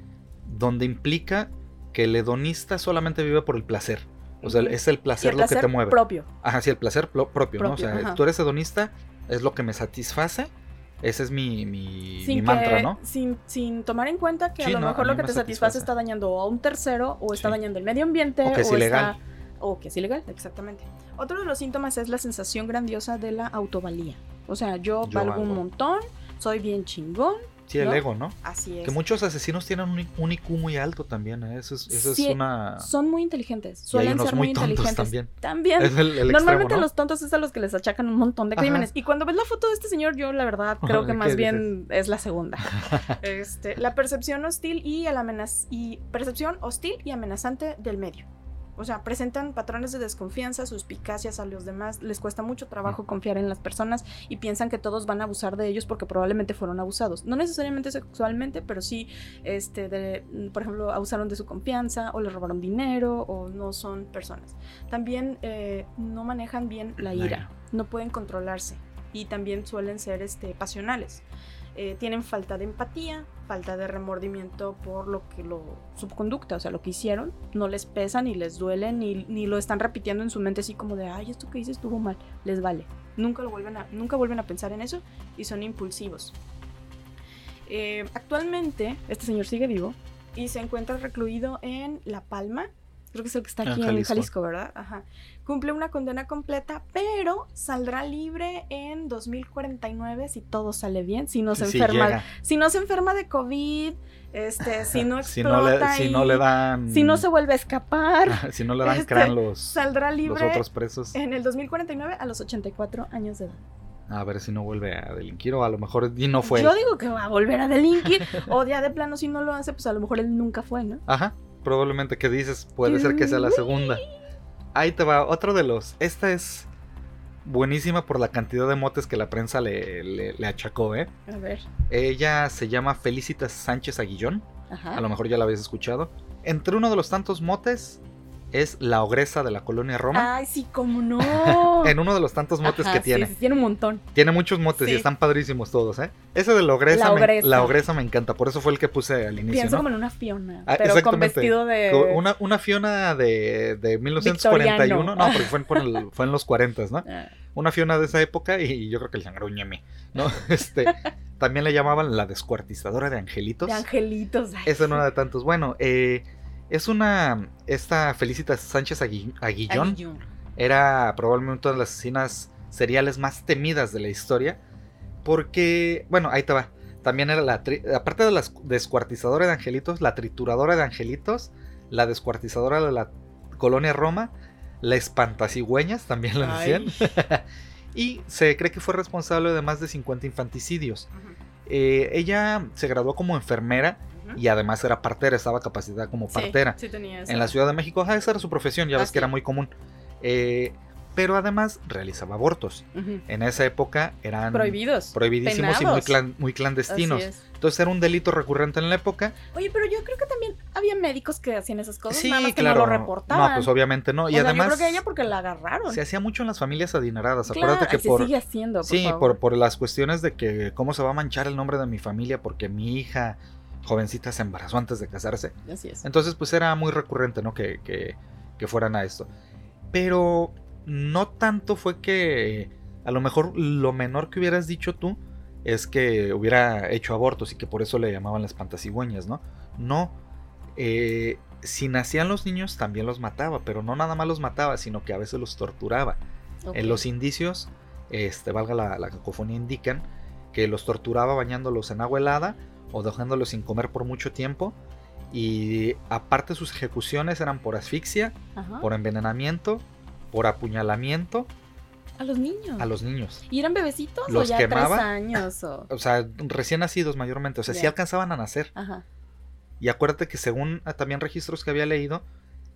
donde implica que el hedonista solamente vive por el placer. O sea, es el placer, el lo que te mueve. propio. Ajá, sí, el placer propio, ¿no? O sea, ajá. tú eres hedonista, es lo que me satisface. Ese es mi, mi, mi Sin, que- mantra, ¿no? sin, sin tomar en cuenta que Sí, a lo no, mejor lo que me te satisface satisface. está dañando a un tercero o está Sí. dañando el medio ambiente O que es está- ilegal. o que es ilegal, exactamente. Otro de los síntomas es la sensación grandiosa de la autovalía. O sea, yo, Yo valgo un montón, soy bien chingón, Sí, el ego, ¿no? así es. Que muchos asesinos tienen un, IQ muy alto también, ¿eh? Eso es, eso Sí, es una... Son muy inteligentes, suelen unos ser muy, muy tontos inteligentes. también. También. Es el, el Normalmente extremo, ¿no? los tontos es a los que les achacan un montón de Ajá. crímenes. Y cuando ves la foto de este señor, yo la verdad creo que ¿Qué más bien es la segunda. Este, la percepción hostil y el amenaz y percepción hostil y amenazante del medio. O sea, presentan patrones de desconfianza, suspicacias a los demás, les cuesta mucho trabajo confiar en las personas y piensan que todos van a abusar de ellos porque probablemente fueron abusados. No necesariamente sexualmente, pero sí, este, de, por ejemplo, abusaron de su confianza o les robaron dinero o no son personas. También eh, no manejan bien la ira. no pueden controlarse y también suelen ser este, pasionales. Eh, tienen falta de empatía, falta de remordimiento por lo que lo, su conducta, o sea, lo que hicieron, no les pesa ni les duele, ni, ni lo están repitiendo en su mente así como de, ay, esto que hice estuvo mal, les vale. Nunca, lo vuelven a, nunca vuelven a pensar en eso y son impulsivos. Eh, actualmente, este señor sigue vivo y se encuentra recluido en La Palma. Creo que es el que está aquí en Jalisco. Jalisco, ¿verdad? Ajá. Cumple una condena completa, pero saldrá libre en 2049 si todo sale bien, si no se enferma, llega. si no se enferma de COVID, este, si no si, no le, explota si y- no le dan... si no se vuelve a escapar, si no le dan este, crán los, saldrá los libre otros presos. en el 2049 a los 84 años de edad. A ver si no vuelve a delinquir o a lo mejor y no fue. Yo digo que va a volver a delinquir, o ya de plano si no lo hace, pues a lo mejor él nunca fue, ¿no? Ajá, probablemente que dices, puede ser que sea la segunda. Ahí te va, otro de los. Esta es buenísima por la cantidad de motes que la prensa le, le- le achacó, ¿eh? A ver. Ella se llama Felicitas Sánchez Aguillón, Ajá. a lo mejor ya la habéis escuchado. Entre uno de los tantos motes es la ogresa de la colonia Roma. Ay, sí, cómo no. En uno de los tantos motes Ajá, que sí, tiene. sí, tiene un montón. Tiene muchos motes y están padrísimos todos, ¿eh? Ese de la ogresa, La me- ogresa. la ogresa me encanta, por eso fue el que puse al inicio, Pienso ¿no? como en una Fiona, Ah, pero con vestido de. Una, una Fiona de, de 1941, Victoriano. no, porque fue, en- fue los 40, ¿no? Ah, Una Fiona de esa época y yo creo que el sangruñeme, ¿no? Este, también le llamaban la descuartizadora de angelitos. de angelitos. ay, Esa no era de tantos. Bueno, eh, es una, esta Felicitas Sánchez Agui- Aguillón Aguillón. era probablemente una de las asesinas seriales más temidas de la historia. Porque, bueno, ahí te va. También era la, aparte de la descuartizadora de angelitos, la trituradora de angelitos, la descuartizadora de la colonia Roma, la espantacigüeñas, también la Ay. decían. y se cree que fue responsable de más de 50 infanticidios. Eh, ella se graduó como enfermera y además era partera, estaba capacitada como Sí, partera Sí, tenía esa. en la Ciudad de México. Ajá, esa era su profesión, ya Ah, ves sí. que era muy común. Eh, pero además realizaba abortos. En esa época eran Prohibidos. prohibidísimos y muy, clan- muy clandestinos. Entonces era un delito recurrente en la época. Oye, pero yo creo que también había médicos que hacían esas cosas, sí, nada más que no lo reportaban. No, pues obviamente no. Y sea, además yo creo que ella porque la agarraron. se hacía mucho en las familias adineradas. Claro, Acuérdate que se por sigue haciendo, por sí, favor. por, por las cuestiones de que cómo se va a manchar el nombre de mi familia porque mi hija jovencita se embarazó antes de casarse. Así es. Entonces, pues era muy recurrente, ¿no? Que, que, que fueran a esto. Pero no tanto fue que a lo mejor lo menor que hubieras dicho tú es que hubiera hecho abortos y que por eso le llamaban las espantasigüeñas, ¿no? No. eh, si nacían los niños también los mataba, pero no nada más los mataba, sino que a veces los torturaba. En los indicios, este, valga la, la cacofonía, indican que los torturaba bañándolos en agua helada o dejándolos sin comer por mucho tiempo. Y aparte sus ejecuciones eran por asfixia, Ajá. por envenenamiento, por apuñalamiento A los niños. a los niños. ¿Y eran bebecitos Los o ya tres años? O... O sea, recién nacidos mayormente. O sea, sí Ya. alcanzaban a nacer. Ajá. Y acuérdate que según ah, también registros que había leído,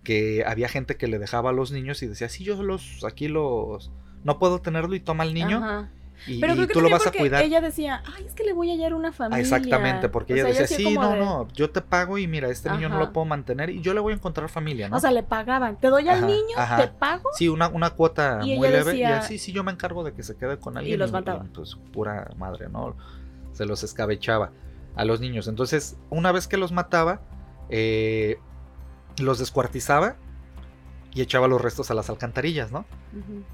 que había gente que le dejaba a los niños y decía, sí, yo los, aquí los, no puedo tenerlo y toma al niño Ajá. Y, Pero y creo que tú lo vas a porque cuidar. Ella decía, ay, es que le voy a hallar una Ah, familia. exactamente, porque O ella sea, decía, sí, no, de- no, yo te pago y mira, este niño no lo puedo mantener y yo le voy a encontrar familia, ¿no? O sea, le pagaban. Te doy al Ajá, niño, ajá. te pago. sí, una, una cuota Y muy leve decía- y así, sí, yo me encargo de que se quede con alguien. los mataba. pues pura madre, ¿no? Se los escabechaba a los niños. Entonces, una vez que los mataba, eh, los descuartizaba y echaba los restos a las alcantarillas, ¿no?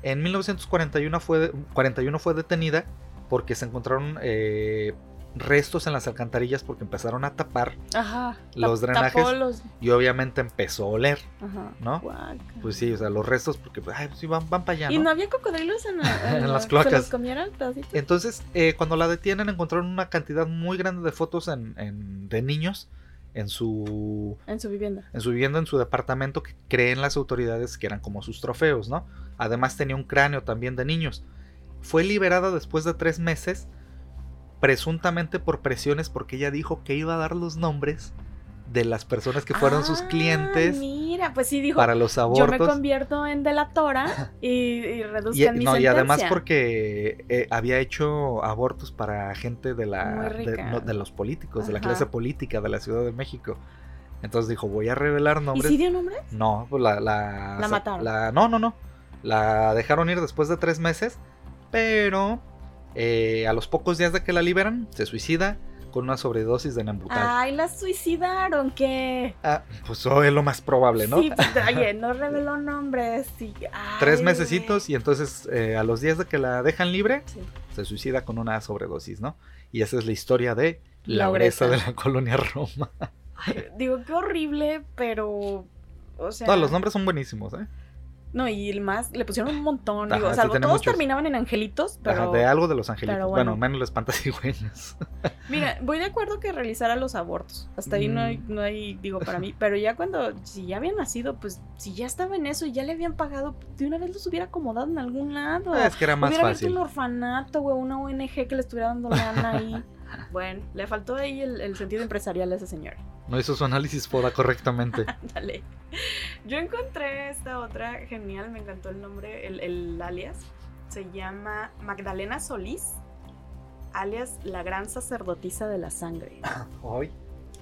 En 1941 fue, 41 fue detenida porque se encontraron eh, restos en las alcantarillas porque empezaron a tapar Ajá. Los drenajes. los- y obviamente empezó a oler, Ajá. ¿no? Guaca. Pues sí, o sea, los restos porque pues, ay, pues sí, van, van para allá, ¿Y ¿no? había cocodrilos en, la- En la- las ¿Se cloacas. Entonces, eh, cuando la detienen, encontraron una cantidad muy grande de fotos en, en- de niños en su, En su vivienda. en su vivienda, en su departamento, que creen las autoridades que eran como sus trofeos, ¿no? Además tenía un cráneo también de niños. Fue liberada después de tres meses, presuntamente por presiones, porque ella dijo que iba a dar los nombres de las personas que fueron sus Ah, clientes Mira, pues sí dijo. para los Yo me abortos. convierto en delatora y, y Y, reduzcan mi no, y además sentencia. porque eh, había hecho abortos para gente de la de, rica. no, de los políticos, de la clase política de la Ciudad de México. Entonces dijo, voy a revelar ¿Y nombres. sí dio nombres? No, pues la, la, La mataron. la- no, no, no. La dejaron ir después de tres meses, pero eh, a los pocos días de que la liberan, se suicida con una sobredosis de Nembutal. Ay, la suicidaron, ¿qué? Ah, pues eso es lo más probable, ¿no? Sí, pues, oye, no reveló nombres. Ay, Tres mesecitos y entonces eh, a los días de que la dejan libre, Sí. se suicida con una sobredosis, ¿no? Y esa es la historia de la La obresa de la colonia Roma. Ay, digo, qué horrible, pero. O sea. No, los nombres son buenísimos, ¿eh? No, y el más, le pusieron un montón. Ajá, Digo, tiene todos muchos. terminaban en angelitos, pero. Ajá, de algo de los angelitos. bueno. bueno. menos los espantasigüeños. Mira, voy de acuerdo que realizara los abortos. Hasta ahí no hay, Mm. no hay, digo, para mí. Pero ya cuando, si ya había nacido, pues si ya estaba en eso y ya le habían pagado, de una vez los hubiera acomodado en algún lado. es que era más hubiera abierto fácil. un orfanato, güey, una ONG que le estuviera dando lana ahí. bueno, le faltó ahí el, el sentido empresarial a esa señora. No hizo su análisis FODA correctamente. Dale. Yo encontré esta otra genial, me encantó el nombre, el, el alias. Se llama Magdalena Solís, alias la gran sacerdotisa de la sangre. Hoy.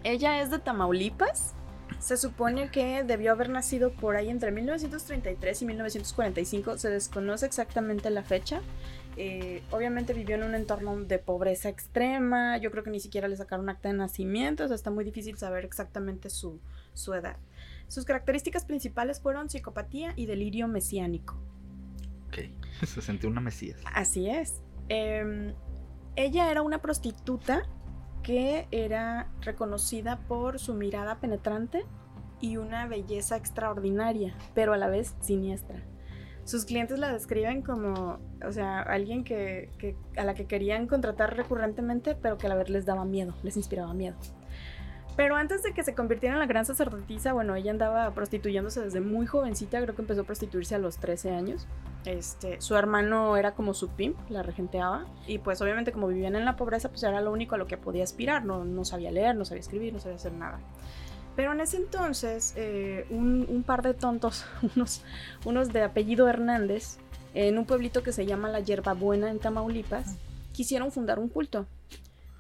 Ella es de Tamaulipas. Se supone que debió haber nacido por ahí entre 1933 y 1945. Se desconoce exactamente la fecha. Eh, obviamente vivió en un entorno de pobreza extrema. Yo creo que ni siquiera le sacaron acta de nacimiento. O sea, está muy difícil saber exactamente su, su edad. Sus características principales fueron psicopatía y delirio mesiánico. Ok. Se sentía una mesías. Así es. Em, ella era una prostituta que era reconocida por su mirada penetrante y una belleza extraordinaria, pero a la vez siniestra. Sus clientes la describen como, o sea, alguien que, a la que querían contratar recurrentemente, pero que a la vez les daba miedo, les inspiraba miedo. Pero antes de que se convirtiera en la gran sacerdotisa, bueno, ella andaba prostituyéndose desde muy jovencita, creo que empezó a prostituirse a los 13 años. Este, su hermano era como su pimp, la regenteaba, y pues obviamente como vivían en la pobreza, pues era lo único a lo que podía aspirar, no, no sabía leer, no sabía escribir, no sabía hacer nada. Pero en ese entonces, eh, un, un par de tontos, unos, unos de apellido Hernández, en un pueblito que se llama La Yerbabuena en Tamaulipas, quisieron fundar un culto.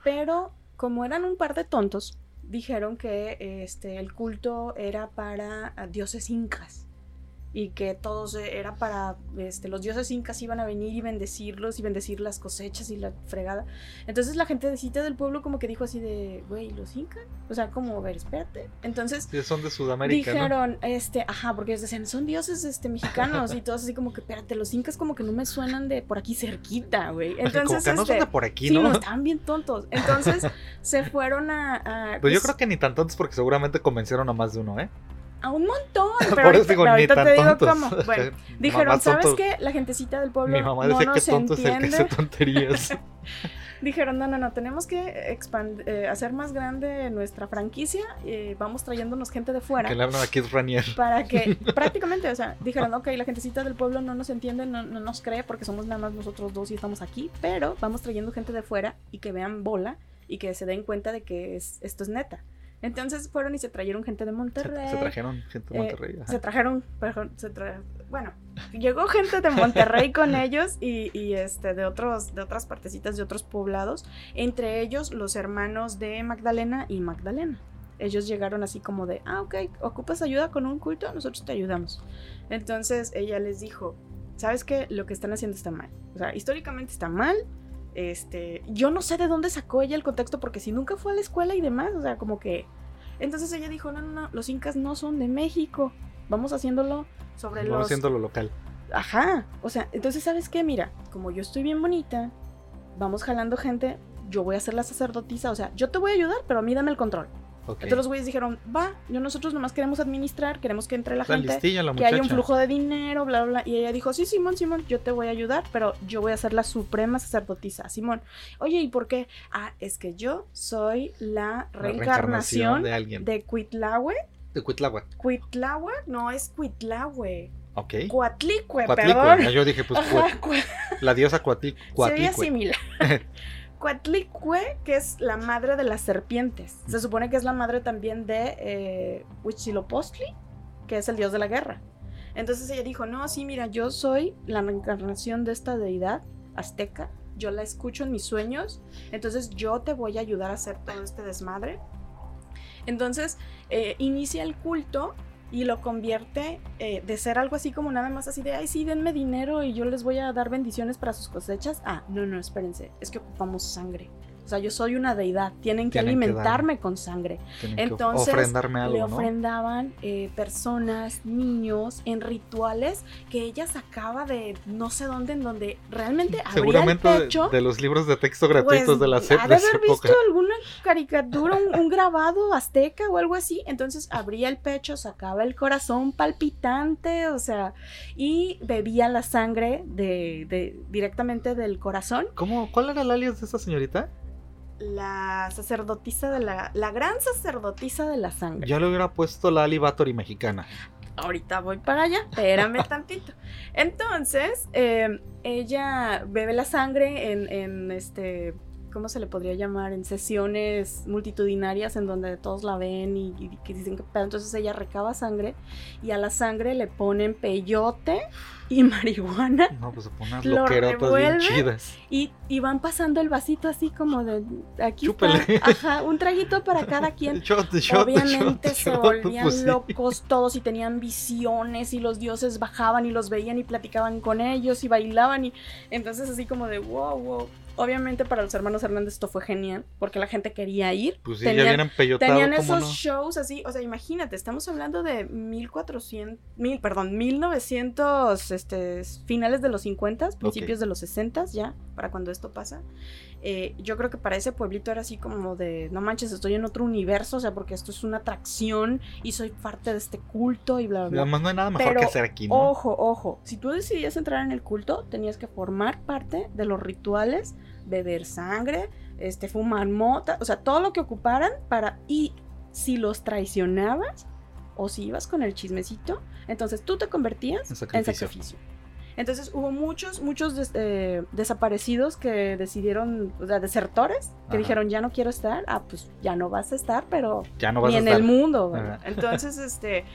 Pero como eran un par de tontos, dijeron que este, el culto era para dioses incas y que todos eh, era para este, los dioses incas iban a venir y bendecirlos y bendecir las cosechas y la fregada. Entonces la gente de cita del pueblo como que dijo así de, güey, los incas, o sea, como, a ver, espérate. Entonces Sí, son de Sudamérica, ¿no? dijeron, este, ajá, porque ellos decían, son dioses este, mexicanos y todos así como que, espérate, los incas como que no me suenan de por aquí cerquita, güey. Como Entonces, que no son este, de por aquí, sí, ¿no? no, estaban bien tontos. Entonces se fueron a... a, Pues yo pues, creo que ni tan tontos porque seguramente convencieron a más de uno, ¿eh? A un montón. Pero Por ahorita, digo, pero te digo cómo. Bueno, dijeron, ¿sabes tonto. qué? La gentecita del pueblo Mi mamá no que nos tonto es el que entiende. hace tonterías. Dijeron, no, no, no, tenemos que expand- eh, hacer más grande nuestra franquicia. eh, vamos trayéndonos gente de fuera. que le hablan a Kid Ranier. para que prácticamente, o sea, dijeron, ok, la gentecita del pueblo no nos entiende, no, no nos cree porque somos nada más nosotros dos y estamos aquí, pero vamos trayendo gente de fuera y que vean bola y que se den cuenta de que es, esto es neta. Entonces fueron y se trajeron gente de Monterrey. se trajeron gente de eh, Monterrey. Se trajeron, perdón, se tra- bueno, llegó gente de Monterrey con ellos y, y, este de otros de otras partecitas de otros poblados, entre ellos los hermanos de Magdalena y Magdalena. Ellos llegaron así como de, ah, ok, ocupas ayuda con un culto, nosotros te ayudamos. Entonces ella les dijo, ¿sabes qué? Lo que están haciendo está mal. O sea, históricamente está mal. Este, yo no sé de dónde sacó ella el contexto porque si nunca fue a la escuela y demás, o sea, como que Entonces ella dijo, no, no, no, los incas no son de México. Vamos haciéndolo sobre Vamos los... haciéndolo local. Ajá. O sea, entonces, ¿sabes qué? Mira, como yo estoy bien bonita, vamos jalando gente, yo voy a ser la sacerdotisa. O sea, yo te voy a ayudar, pero a mí dame el control. Entonces los güeyes dijeron, va, yo nosotros nomás queremos administrar, queremos que entre la gente, la que haya un flujo de dinero, bla, bla, bla. Y ella dijo, sí, Simón, Simón, yo te voy a ayudar, pero yo voy a ser la suprema sacerdotisa. Simón, oye, ¿y por qué? Ah, es que yo soy la La reencarnación de alguien. de Cuitlahue. De. Cuitlahue, no es Cuitlahue. Ok. Cuatlicue. perdón. Yo dije, pues, Ajá, Cuat- Cua- la diosa Cuatli- Se Cuatlicue. similar. Coatlicue, que es la madre de las serpientes. Se supone que es la madre también de eh, Huitzilopochtli, que es el dios de la guerra. Entonces ella dijo, no, sí, mira, yo soy la reencarnación de esta deidad azteca. Yo la escucho en mis sueños. Entonces yo te voy a ayudar a hacer todo este desmadre. Entonces eh, inicia el culto y lo convierte eh, de ser algo así como nada más así de, ay, sí, denme dinero y yo les voy a dar bendiciones para sus cosechas. Ah, no, no, espérense, es que ocupamos sangre. O sea, yo soy una deidad, tienen que Tienen que alimentarme con sangre. Entonces, ofrendarme Le algo, ¿no? ofrendaban eh, personas, niños, en rituales que ella sacaba de no sé dónde, en donde realmente abría el Seguramente de- pecho. de, los libros de texto gratuitos Pues, de la ha SEP de haber época. visto alguna caricatura, un, un grabado azteca o algo así. Entonces abría el pecho, sacaba el corazón palpitante, o sea, y bebía la sangre de, de- directamente del corazón. ¿Cómo? ¿Cuál era el alias de esa señorita? La sacerdotisa de la, la gran sacerdotisa de la sangre. Yo le hubiera puesto la Ali Bathory mexicana. ahorita voy para allá, espérame tantito. Entonces, eh, ella bebe la sangre en, en, este, ¿cómo se le podría llamar? En sesiones multitudinarias en donde todos la ven y, y que dicen que pedo. Entonces ella recaba sangre y a la sangre le ponen peyote y marihuana No, pues unas Lo loquerotas bien chidas. y, y van pasando el vasito así como de aquí Chúpele. está, ajá, un traguito para cada quien. Shot, shot, Obviamente shot, se shot, volvían pues sí. locos todos y tenían visiones y los dioses bajaban y los veían y platicaban con ellos y bailaban y entonces así como de wow, wow. Obviamente para los hermanos Hernández esto fue genial porque la gente quería ir. Pues sí, Tenían- ya Tenían ¿cómo esos no? shows así, o sea, imagínate, estamos hablando de 1400, mil, perdón, 1900, este, finales de los 50, principios de los 60 ya, para cuando esto pasa. Eh, yo creo que para ese pueblito era así como de, no manches, estoy en otro universo, o sea, porque esto es una atracción y soy parte de este culto y bla, bla, bla. Además no hay nada mejor Pero, que hacer aquí, ¿no? Ojo, ojo, si tú decidías entrar en el culto, tenías que formar parte de los rituales, beber sangre, este, fumar mota, o sea, todo lo que ocuparan para... Y si los traicionabas o si ibas con el chismecito, entonces tú te convertías En en sacrificio. sacrificio. Entonces hubo muchos, muchos des- eh, desaparecidos que decidieron, o sea, desertores, que Ajá. dijeron, ya no quiero estar, ah, pues ya no vas a estar, pero Ya no vas ni a en estar. el mundo. ¿verdad? Ajá. Entonces, este,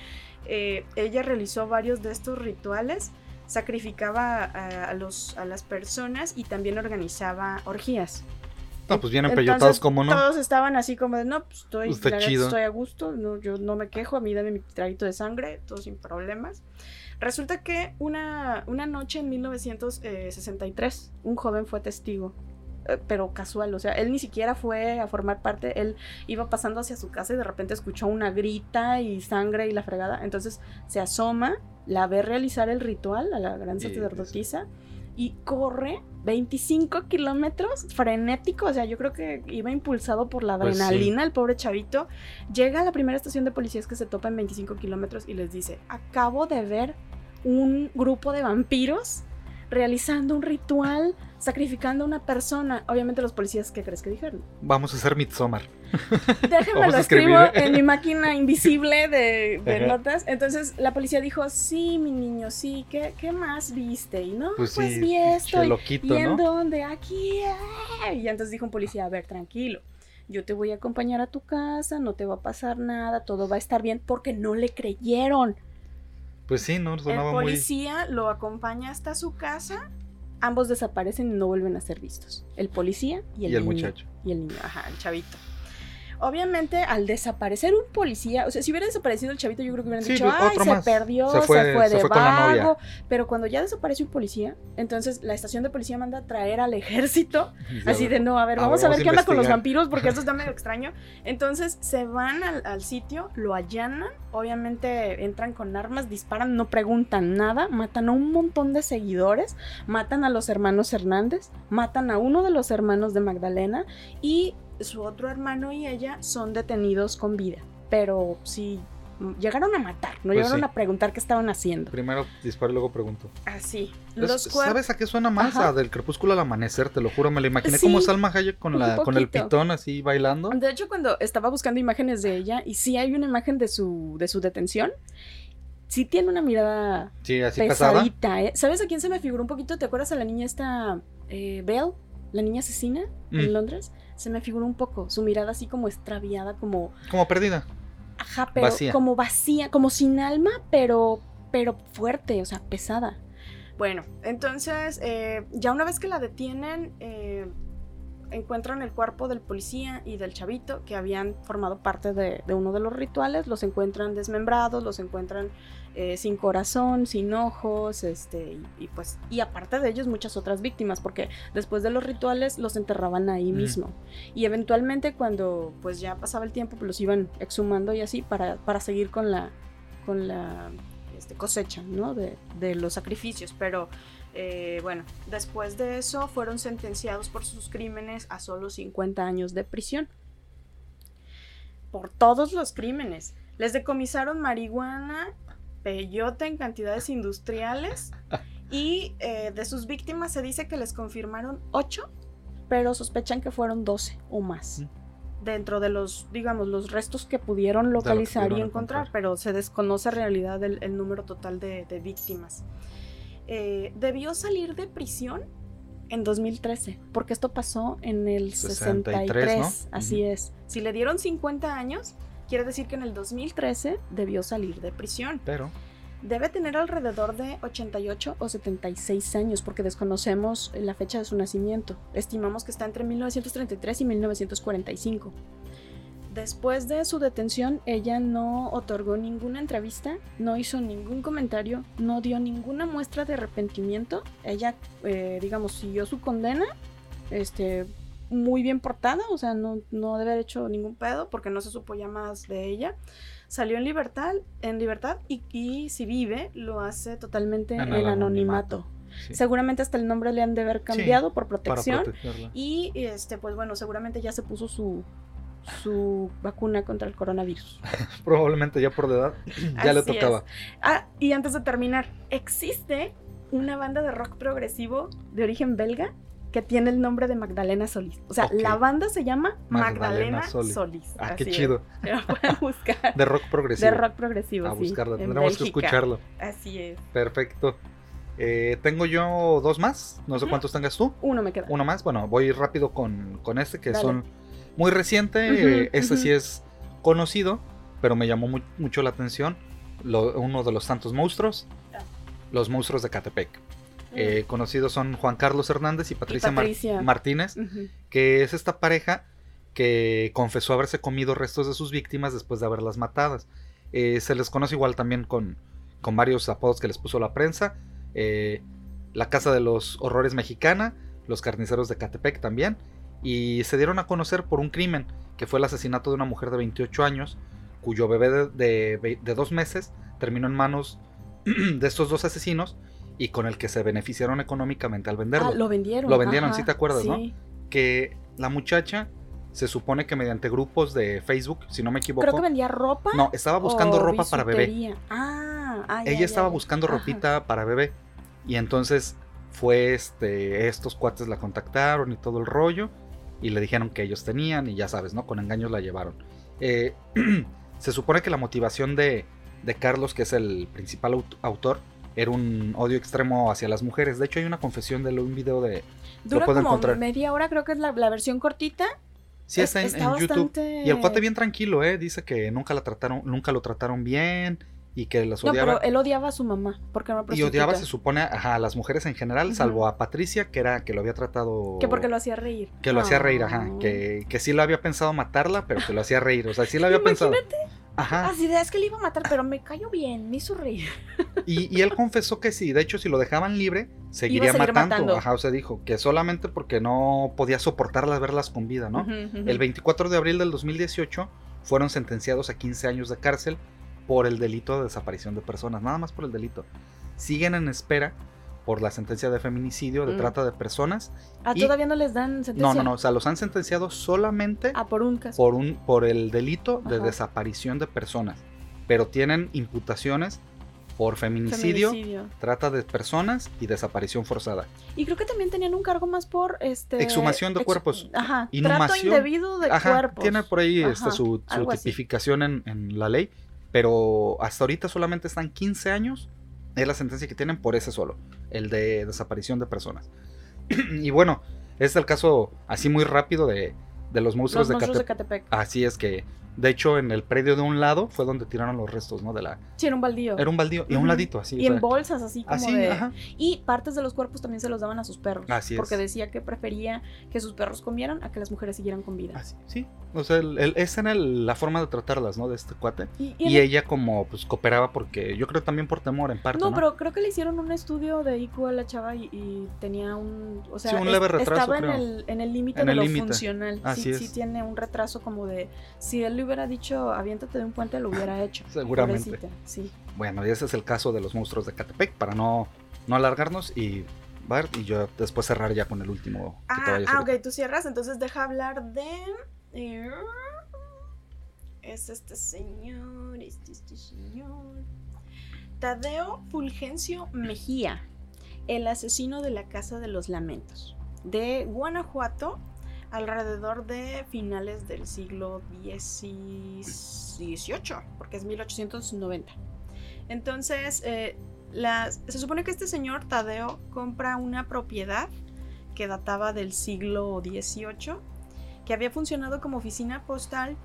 eh, ella realizó varios de estos rituales, sacrificaba a, a los, a las personas y también organizaba orgías. No, pues vienen Entonces, peyotados, ¿cómo no? Todos estaban así como de, no, pues estoy, Está chido. estoy a gusto, no, yo no me quejo, a mí dame mi traguito de sangre, todo sin problemas. Resulta que una, una noche en 1963, un joven fue testigo, eh, pero casual, o sea, él ni siquiera fue a formar parte, él iba pasando hacia su casa y de repente escuchó una grita y sangre y la fregada, entonces se asoma, la ve realizar el ritual a la gran sacerdotisa y corre 25 kilómetros frenético, o sea, yo creo que iba impulsado por la Pues sí. adrenalina el pobre chavito. Llega a la primera estación de policías que se topa en 25 kilómetros y les dice, acabo de ver un grupo de vampiros realizando un ritual, sacrificando a una persona. Obviamente los policías, ¿qué crees que dijeron? Vamos a hacer Midsommar. Déjenme lo escribo en mi máquina invisible de, notas. Entonces la policía dijo, sí, mi niño, sí, ¿qué, qué más viste? Y no, Pues, pues, sí, vi esto. y- loquito, ¿Y en dónde? Aquí. ah". Y entonces dijo un policía, a ver, tranquilo. Yo te voy a acompañar a tu casa, no te va a pasar nada, todo va a estar bien, porque no le creyeron. Pues sí, ¿no? El Sonaba muy... policía lo acompaña hasta su casa, ambos desaparecen y no vuelven a ser vistos. El policía y el, Y el niño. muchacho. Y el niño, ajá, el chavito. Obviamente, al desaparecer un policía, o sea, si hubiera desaparecido el chavito, yo creo que hubieran Sí, dicho, ay, se más. perdió, Se se fue- se de fue vago. Pero cuando ya desaparece un policía, entonces la estación de policía manda a traer al ejército Ya Así de no, a ver, A vamos a ver vamos a qué onda con los vampiros porque esto está medio extraño. Entonces se van al, al sitio, lo allanan, obviamente entran con armas, disparan, no preguntan nada, matan a un montón de seguidores, matan a los hermanos Hernández, matan a uno de los hermanos de Magdalena y su otro hermano y ella son detenidos con vida. Pero sí, mm, llegaron a matar, no Pues llegaron sí. a preguntar qué estaban haciendo. Primero disparo y luego pregunto. Así. Los ¿Sabes a qué suena más? A del crepúsculo al amanecer, te lo juro. Me lo imaginé Sí, como Salma Hayek con, la, con el pitón así bailando. De hecho, cuando estaba buscando imágenes de ella, y sí hay una imagen de su, de su detención, sí tiene una mirada Sí, así pesada. pesadita, ¿eh? ¿Sabes a quién se me figuró un poquito? ¿Te acuerdas a la niña esta, eh, Belle? La niña asesina Mm. en Londres. Se me figuró un poco, su mirada así como extraviada, como, Como perdida. ajá, pero Vacía. como vacía, como sin alma, pero, pero fuerte, o sea, pesada. Bueno, entonces, eh, ya una vez que la detienen, eh, encuentran el cuerpo del policía y del chavito que habían formado parte de, de uno de los rituales, los encuentran desmembrados, los encuentran eh, sin corazón, sin ojos, este, y, y pues, y aparte de ellos muchas otras víctimas, porque después de los rituales los enterraban ahí Mm. mismo. Y eventualmente cuando pues ya pasaba el tiempo, pues los iban exhumando y así para, para seguir con la, con la este, cosecha, ¿no? De, de los sacrificios, pero eh, bueno, después de eso fueron sentenciados por sus crímenes a solo 50 años de prisión. Por todos los crímenes. Les decomisaron marihuana, peyote en cantidades industriales y eh, de sus víctimas se dice que les confirmaron 8, pero sospechan que fueron 12 o más. Mm. Dentro de los, digamos, los restos que pudieron localizar y pudieron encontrar, encontrar. pero se desconoce en realidad el, el número total de, de víctimas. Eh, debió salir de prisión en 2013, porque esto pasó en el 63, 63, ¿no? así es. Si le dieron 50 años, quiere decir que en el 2013 debió salir de prisión. Pero Debe tener alrededor de 88 o 76 años, porque desconocemos la fecha de su nacimiento. Estimamos que está entre 1933 y 1945. Después de su detención, ella no otorgó ninguna entrevista, no hizo ningún comentario, no dio ninguna muestra de arrepentimiento. Ella, eh, digamos, siguió su condena, este, muy bien portada, o sea, no, no debe haber hecho ningún pedo porque no se supo ya más de ella. Salió en libertad, en libertad y, y si vive, lo hace totalmente En el anonimato. sí. Seguramente hasta el nombre le han de haber cambiado por protección. Y este, pues bueno, seguramente ya se puso su, su vacuna contra el coronavirus. Probablemente ya por la edad ya le es. tocaba. Ah, y antes de terminar, existe una banda de rock progresivo de origen belga que tiene el nombre de Magdalena Solís. O sea, la banda se llama Magdalena Magdalena, Solís. Solís. Ah, Así qué chido. Pueden buscar. De rock progresivo. De rock progresivo, A sí. buscarla. en Tendremos que escucharlo. Así es. Perfecto. Eh, tengo yo dos más. No sé cuántos tengas tú. Uno me queda. Uno más. Bueno, voy rápido con, con este que Dale. son muy reciente. Eh, este sí es conocido, pero me llamó mu- mucho la atención. Lo- uno de los tantos monstruos. Ah. Los monstruos de Catepec. Eh, conocidos son Juan Carlos Hernández y Patricia, Mar- Patricia. Martínez, que es esta pareja que confesó haberse comido restos de sus víctimas después de haberlas matadas. Eh, se les conoce igual también con, con varios apodos que les puso la prensa. eh, la Casa de los Horrores Mexicana, los Carniceros de Catepec también. Y se dieron a conocer por un crimen, que fue el asesinato de una mujer de 28 años, cuyo bebé de, de dos meses terminó en manos de estos dos asesinos y con el que se beneficiaron económicamente al venderlo Ah, lo vendieron. Lo vendieron, ajá, sí te acuerdas, ¿no? sí. que la muchacha se supone que mediante grupos de Facebook, si no me equivoco, Creo que vendía ropa. no, estaba buscando ropa para bebé. Ah, ah, ya, Ella ya, estaba ya. buscando Ajá. ropita para bebé y entonces fue este estos cuates la contactaron y todo el rollo y le dijeron que ellos tenían y ya sabes, ¿no? Con engaños la llevaron. Eh, se supone que la motivación de, de Carlos, que es el principal aut- autor, era un odio extremo hacia las mujeres. De hecho, hay una confesión de un video de... Dura puedo como encontrar. media hora, creo que es la, la versión cortita. Sí, Es- está en, está en YouTube. bastante- Y el cuate bien tranquilo, ¿eh? Dice que nunca, la trataron, nunca lo trataron bien y que las No, odiaba. pero él odiaba a su mamá, porque una y odiaba, se supone, ajá, a las mujeres en general, salvo a Patricia, que era que lo había tratado. Que porque lo hacía reír. Que lo hacía reír, ajá. Ah. Que, que sí lo había pensado matarla, pero que lo hacía reír. O sea, sí lo había pensado. Ajá. Así de es que le iba a matar, pero me cayó bien, me hizo reír. Y, y él confesó que sí. De hecho, si lo dejaban libre, seguiría seguir matando. matando. Ajá, o sea, dijo que solamente porque no podía soportarlas verlas con vida, ¿no? El 24 de abril del 2018 fueron sentenciados a 15 años de cárcel por el delito de desaparición de personas, nada más por el delito. Siguen en espera por la sentencia de feminicidio, de Mm. trata de personas. Ah, y- todavía no les dan sentencia. No, no, no, o sea, los han sentenciado solamente Ah, por un caso. por, un, por el delito de Ajá. desaparición de personas, pero tienen imputaciones por feminicidio, Feminicidio. trata de personas y desaparición forzada. Y creo que también tenían un cargo más por este Exhumación de ex- cuerpos. Ajá. Trato Inhumación. indebido de Ajá, cuerpos. tiene por ahí Ajá, este, su, su tipificación en, en la ley, pero hasta ahorita solamente están 15 años, es la sentencia que tienen por ese solo, el de desaparición de personas. y bueno, este es el caso así muy rápido de, de los monstruos, Los de, monstruos de. Catepec. Así es que, de hecho, en el predio de un lado fue donde tiraron los restos, ¿no? De la... Sí, era un baldío. Era un baldío y a un ladito, así. y o en bolsas así como así, de ajá. y partes de los cuerpos también se los daban a sus perros Así es. porque decía que prefería que sus perros comieran a que las mujeres siguieran con vida Así, sí. O sea, el- el- esa era el- la forma de tratarlas, ¿no? De este cuate. y, ella como pues cooperaba porque yo creo también por temor en parte, no, ¿no? pero creo que le hicieron un estudio de IQ a la chava y, y tenía un o sea Sí, un leve retraso, estaba en creo. el en el límite En de el lo límite. funcional Así sí, es. sí tiene un retraso como de si él hubiera dicho aviéntate de un puente lo hubiera hecho Seguramente. Pobrecita, sí Bueno, y ese es el caso de los monstruos de Catepec, para no, no alargarnos y ver, y yo después cerrar ya con el último que Ah, ah, ok, tú cierras, entonces deja hablar de... eh, Es este señor, este, este señor. Tadeo Fulgencio Mejía, el asesino de la Casa de los Lamentos, de Guanajuato, alrededor de finales del siglo XVIII, porque es 1890. Entonces, eh, se supone que este señor Tadeo compra una propiedad que databa del siglo XVIII, que había funcionado como oficina postal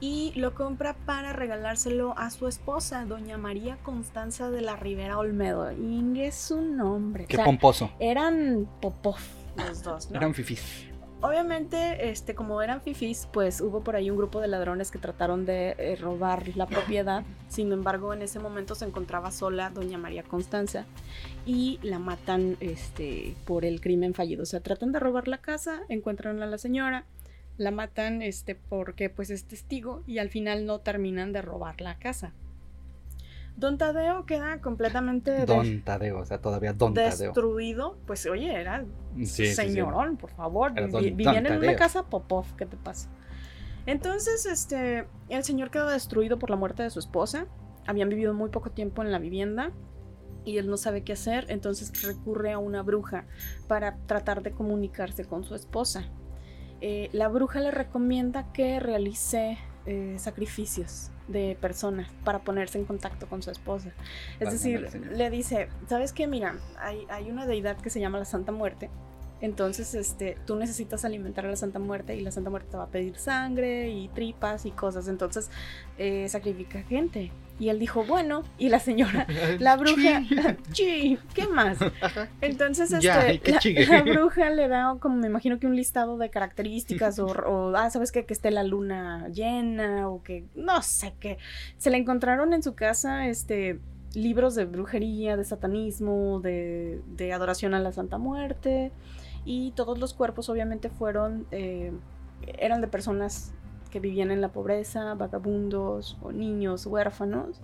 y lo compra para regalárselo a su esposa, doña María Constanza de la Rivera Olmedo. Inge es su nombre. Qué O sea, pomposo. eran popov los dos, ¿no? Eran fifís. Obviamente, este, como eran fifis, pues hubo por ahí un grupo de ladrones que trataron de eh, robar la propiedad. Sin embargo, en ese momento se encontraba sola doña María Constanza y la matan este, por el crimen fallido. O sea, tratan de robar la casa, encuentran a la señora, la matan este, porque pues es testigo y al final no terminan de robar la casa. Don Tadeo queda completamente Don Tadeo, o sea, todavía Don Tadeo. destruido. Pues oye, era Sí, sí, sí. señorón, por favor. Don- vivían don en una Tadeo. casa Popov, ¿qué te pasa? Entonces, este, el señor quedó destruido por la muerte de su esposa. Habían vivido muy poco tiempo en la vivienda y él no sabe qué hacer, entonces recurre a una bruja para tratar de comunicarse con su esposa. Eh, la bruja le recomienda que realice eh, sacrificios de personas para ponerse en contacto con su esposa. Es decir, le dice, ¿sabes qué? Mira, hay, hay una deidad que se llama la Santa Muerte. Entonces, este, tú necesitas alimentar a la Santa Muerte y la Santa Muerte te va a pedir sangre y tripas y cosas. Entonces, eh, sacrifica gente. Y él dijo, bueno, y la señora, la bruja, sí, ¿qué más? Entonces, este, Ya, la, bruja le da como me imagino que un listado de características o, o, ah, sabes qué? que esté la luna llena o que no sé qué. Se le encontraron en su casa, este, libros de brujería, de satanismo, de, de adoración a la Santa Muerte y todos los cuerpos obviamente fueron, eh, eran de personas que vivían en la pobreza, vagabundos o niños huérfanos.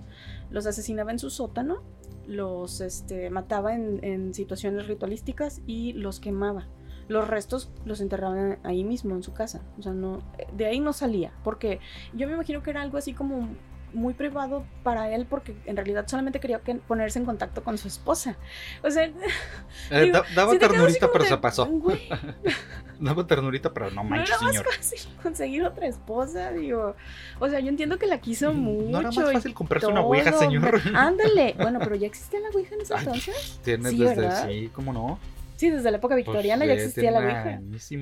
Los asesinaba en su sótano los este, mataba en, en situaciones ritualísticas y los quemaba. Los restos los enterraban ahí mismo, en su casa. O sea, no, de ahí no salía. Porque yo me imagino que era algo así como muy privado para él porque en realidad solamente quería que- ponerse en contacto con su esposa. O sea, Eh, digo, da- daba ternurita, pero de, se pasó. "Güey, Daba ternurita, pero no no manches, era más fácil conseguir otra esposa, digo. O sea, yo entiendo que la quiso mucho. Mm, ¿No era más fácil comprarse una ouija, señor? Ándale. Bueno, pero ya existía la ouija en ese entonces. Tienes Sí, desde, ¿verdad? sí, ¿cómo no? Sí, desde la época victoriana ya Pues, eh, existía la ouija.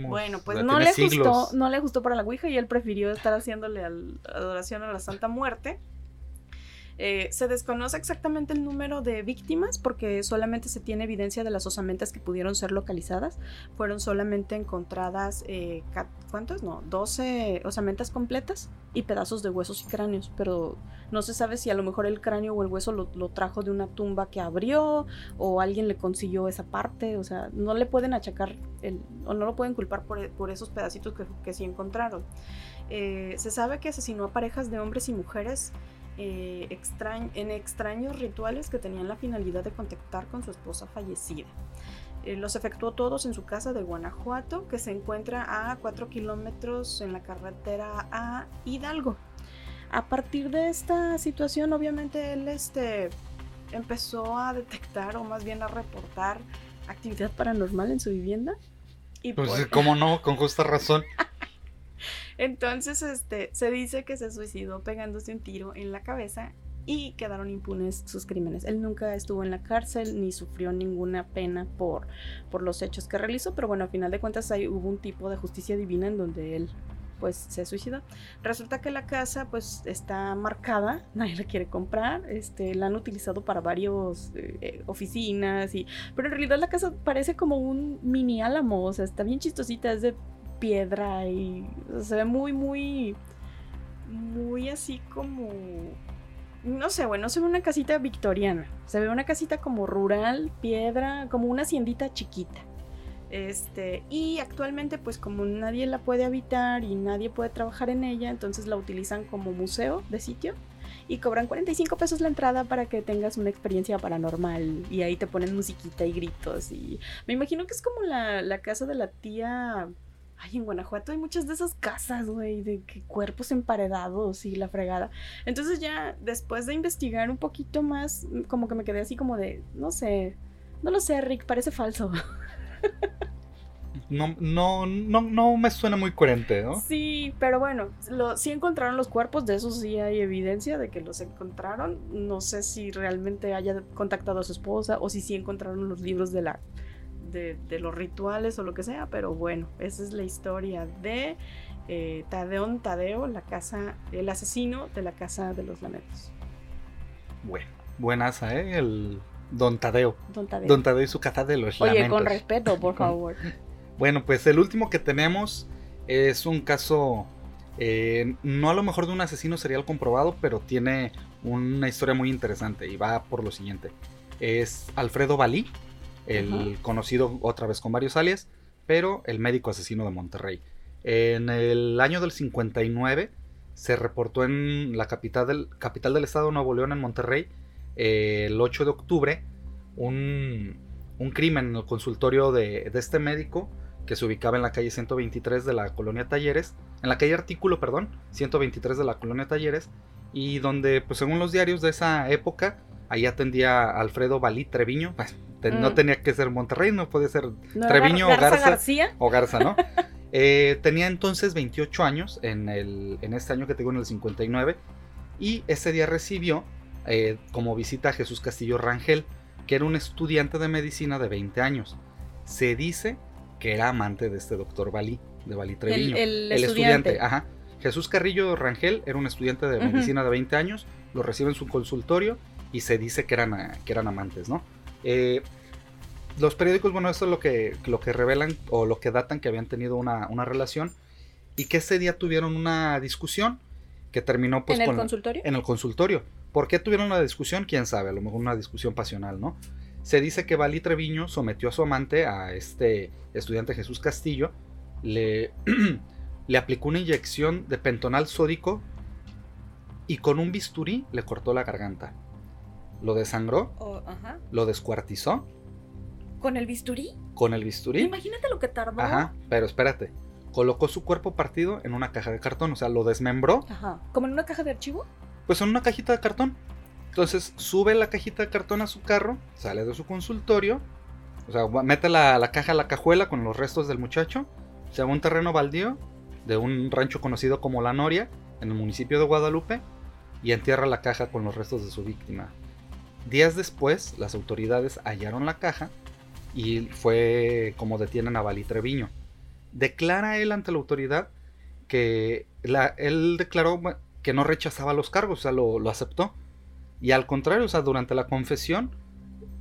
Bueno, pues no le gustó, no le gustó para la Ouija y él prefirió estar haciéndole al- adoración a la Santa Muerte. Eh, se desconoce exactamente el número de víctimas porque solamente se tiene evidencia de las osamentas que pudieron ser localizadas. Fueron solamente encontradas, eh. No, 12 osamentas completas y pedazos de huesos y cráneos, pero no se sabe si a lo mejor el cráneo o el hueso lo, trajo de una tumba que abrió o alguien le consiguió esa parte, o sea, no le pueden achacar el, o no lo pueden culpar por, esos pedacitos que, que sí encontraron. Eh, se sabe que asesinó a parejas de hombres y mujeres eh, en extraños rituales que tenían la finalidad de contactar con su esposa fallecida. Eh, los efectuó todos en su casa de Guanajuato, que se encuentra a 4 kilómetros en la carretera a Hidalgo. A partir de esta situación, obviamente él este, empezó a detectar, o más bien a reportar, actividad paranormal en su vivienda. Y pues, ¿cómo no? Con justa razón. Entonces, este, se dice que se suicidó pegándose un tiro en la cabeza y quedaron impunes sus crímenes. Él nunca estuvo en la cárcel ni sufrió ninguna pena por, por los hechos que realizó, pero bueno, a final de cuentas ahí hubo un tipo de justicia divina en donde él pues se suicidó. Resulta que la casa pues está marcada, nadie la quiere comprar, este, la han utilizado para varios eh, oficinas y pero en realidad la casa parece como un mini álamo, o sea, está bien chistosita, es de piedra y se ve muy, muy, muy así como... No sé, bueno, se ve una casita victoriana. Se ve una casita como rural, piedra, como una haciendita chiquita. Este, y actualmente, pues como nadie la puede habitar y nadie puede trabajar en ella, entonces la utilizan como museo de sitio y cobran 45 pesos la entrada para que tengas una experiencia paranormal y ahí te ponen musiquita y gritos y me imagino que es como la, la casa de la tía Ay, en Guanajuato hay muchas de esas casas, güey, de que cuerpos emparedados y la fregada. Entonces ya después de investigar un poquito más, como que me quedé así como de, no sé, no lo sé, Rick, parece falso. No, no, no, no me suena muy coherente, ¿no? Sí, pero bueno, lo, sí encontraron los cuerpos, de eso sí hay evidencia de que los encontraron. No sé si realmente haya contactado a su esposa o si sí encontraron los libros de la de, los rituales o lo que sea, pero bueno, esa es la historia de eh, Tadeón Tadeo, la casa, el asesino de la casa de los lamentos. Bueno, buenaza, ¿eh? El Don Tadeo. Don Tadeo. Don Tadeo y su casa de los lamentos. Oye, con respeto, por favor. Bueno, pues el último que tenemos es un caso, eh, no a lo mejor de un asesino serial comprobado, pero tiene una historia muy interesante y va por lo siguiente. Es Alfredo Balí, el conocido otra vez con varios alias, pero el médico asesino de Monterrey. En el año del 59 se reportó en la capital del, capital del estado de Nuevo León, en Monterrey, el 8 de octubre, un, crimen en el consultorio de, este médico que se ubicaba en la calle 123 de la colonia Talleres, en la calle Artículo, perdón, 123 de la colonia Talleres, y donde, pues según los diarios de esa época, ahí atendía Alfredo Balí Treviño, no mm. tenía que ser Monterrey, no podía ser Treviño o Garza. García? O Garza, ¿no? Eh, tenía entonces 28 años en, el, en este año que tengo en el 59 y ese día recibió eh, como visita a Jesús Castillo Rangel, que era un estudiante de medicina de 20 años. Se dice que era amante de este doctor Balí, de Balí Treviño. El, estudiante. ajá. Jesús Carrillo Rangel era un estudiante de medicina de 20 años, lo recibe en su consultorio y se dice que eran, que eran amantes, ¿no? Eh, los periódicos, bueno, esto es lo que, lo que revelan o lo que datan que habían tenido una, relación y que ese día tuvieron una discusión que terminó pues ¿En el consultorio? En el consultorio. ¿Por qué tuvieron la discusión? Quién sabe, a lo mejor una discusión pasional, ¿no? Se dice que Valí Treviño sometió a su amante, a este estudiante Jesús Castillo, le, le aplicó una inyección de pentonal sódico y con un bisturí le cortó la garganta lo desangró, lo descuartizó. ¿Con el bisturí? Con el bisturí. Imagínate lo que tardó. Ajá, pero espérate. Colocó su cuerpo partido en una caja de cartón, o sea, lo desmembró. Ajá. ¿Como en una caja de archivo? Pues en una cajita de cartón. Entonces sube la cajita de cartón a su carro, sale de su consultorio, o sea, mete la, la caja a la cajuela con los restos del muchacho, se va a un terreno baldío de un rancho conocido como La Noria, en el municipio de Guadalupe, y entierra la caja con los restos de su víctima. Días después, las autoridades hallaron la caja y fue como detienen a Valí Treviño. Declara él ante la autoridad que él declaró que no rechazaba los cargos, o sea, lo, aceptó. Y al contrario, o sea, durante la confesión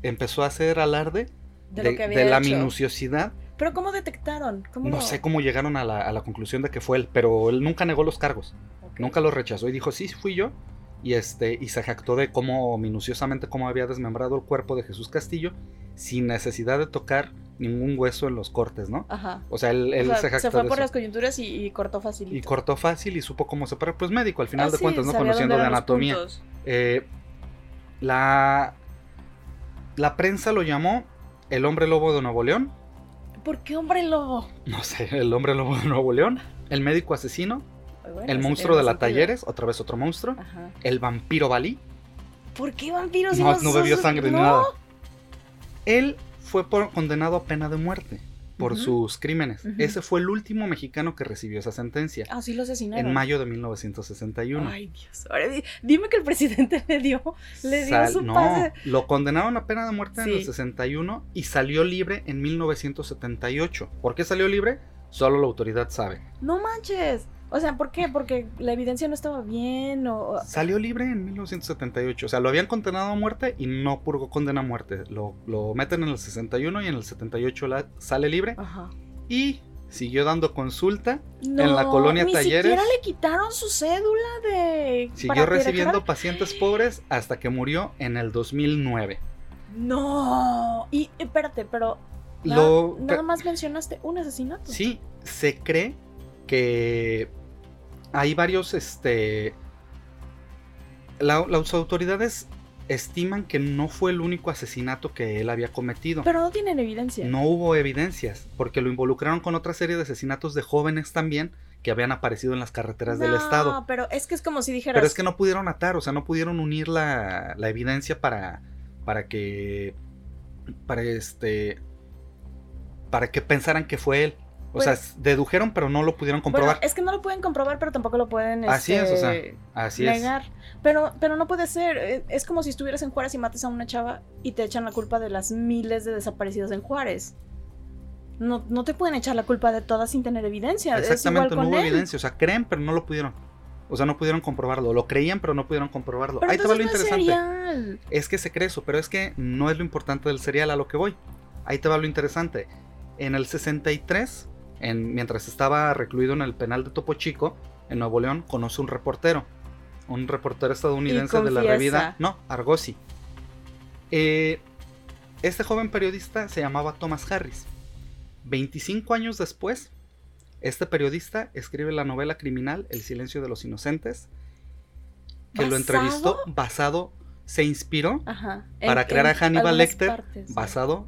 empezó a hacer alarde De, la minuciosidad. Pero ¿cómo detectaron? ¿Cómo No sé cómo llegaron a la, a la conclusión de que fue él, pero él nunca negó los cargos, nunca los rechazó y dijo, sí, fui yo. Y, este, y se jactó de cómo minuciosamente cómo había desmembrado el cuerpo de Jesús Castillo sin necesidad de tocar ningún hueso en los cortes, ¿no? Ajá. O sea, él, él O sea, se jactó fue de por eso. las coyunturas y, y cortó facilito. Y cortó fácil y supo cómo separar. Pues médico, al final Ah, de sí, cuentas, ¿no? Conociendo de anatomía. Eh, la, la prensa lo llamó el hombre lobo de Nuevo León. ¿Por qué hombre lobo? No sé, el hombre lobo de Nuevo León. El médico asesino. Bueno, el monstruo de la sentido. Talleres. Otra vez otro monstruo. Ajá. El vampiro Balí. ¿Por qué vampiros? y No, no bebió sangre ni no? nada. Él fue por- condenado a pena de muerte por sus crímenes. Ese fue el último mexicano que recibió esa sentencia. Ah, sí lo asesinaron. En mayo de 1961. Ay, Dios. Ahora di- dime que el presidente le dio, le dio Sal- su no, pase. lo condenaron a pena de muerte en el Sí. 61 y salió libre en 1978. ¿Por qué salió libre? Solo la autoridad sabe. No manches. O sea, ¿por qué? Porque la evidencia no estaba bien o... Salió libre en 1978. O sea, lo habían condenado a muerte y no purgó condena a muerte. Lo, lo meten en el 61 y en el 78 la- sale libre. Ajá. Y siguió dando consulta. No, la colonia ni Talleres. siquiera le quitaron su cédula de... Siguió recibiendo pacientes pobres hasta que murió en el 2009. No. Y espérate, pero... Lo, nada más mencionaste un asesinato. Sí, se cree que hay varios, este... la- las autoridades estiman que no fue el único asesinato que él había cometido. Pero no tienen evidencia. No hubo evidencias, porque lo involucraron con otra serie de asesinatos de jóvenes también que habían aparecido en las carreteras del No, estado. pero es que es como si dijeras... Pero es que no pudieron atar, o sea, no pudieron unir la, la evidencia para, para que, para este, para que pensaran que fue él. O sea, Pues- dedujeron, pero no lo pudieron Bueno, comprobar. es que no lo pueden comprobar, pero tampoco lo pueden Así es, o sea, este, Así es. negar. Pero, pero no puede ser. eh, Es como si estuvieras en Juárez y mates a una chava y te echan la culpa de las miles de desaparecidos en Juárez. No, no te pueden echar la culpa de todas sin tener evidencia. es Exactamente, no hubo él. evidencia. O sea, creen, pero no lo pudieron. O sea, no pudieron comprobarlo. Lo creían, pero no pudieron comprobarlo. Pero Ahí te va lo no es interesante. serial. Es que se cree eso, pero es que no es lo importante del serial a lo que voy. Ahí te va lo interesante. En el 63, en, mientras estaba recluido en el penal de Topo Chico, en Nuevo León, conoce un reportero. Un reportero estadounidense de la revista. No, Argosy. Eh, este joven periodista se llamaba Thomas Harris. 25 años después, este periodista escribe la novela criminal El silencio de los inocentes, que lo entrevistó basado, se inspiró Ajá. para crear a Hannibal Lecter, partes. basado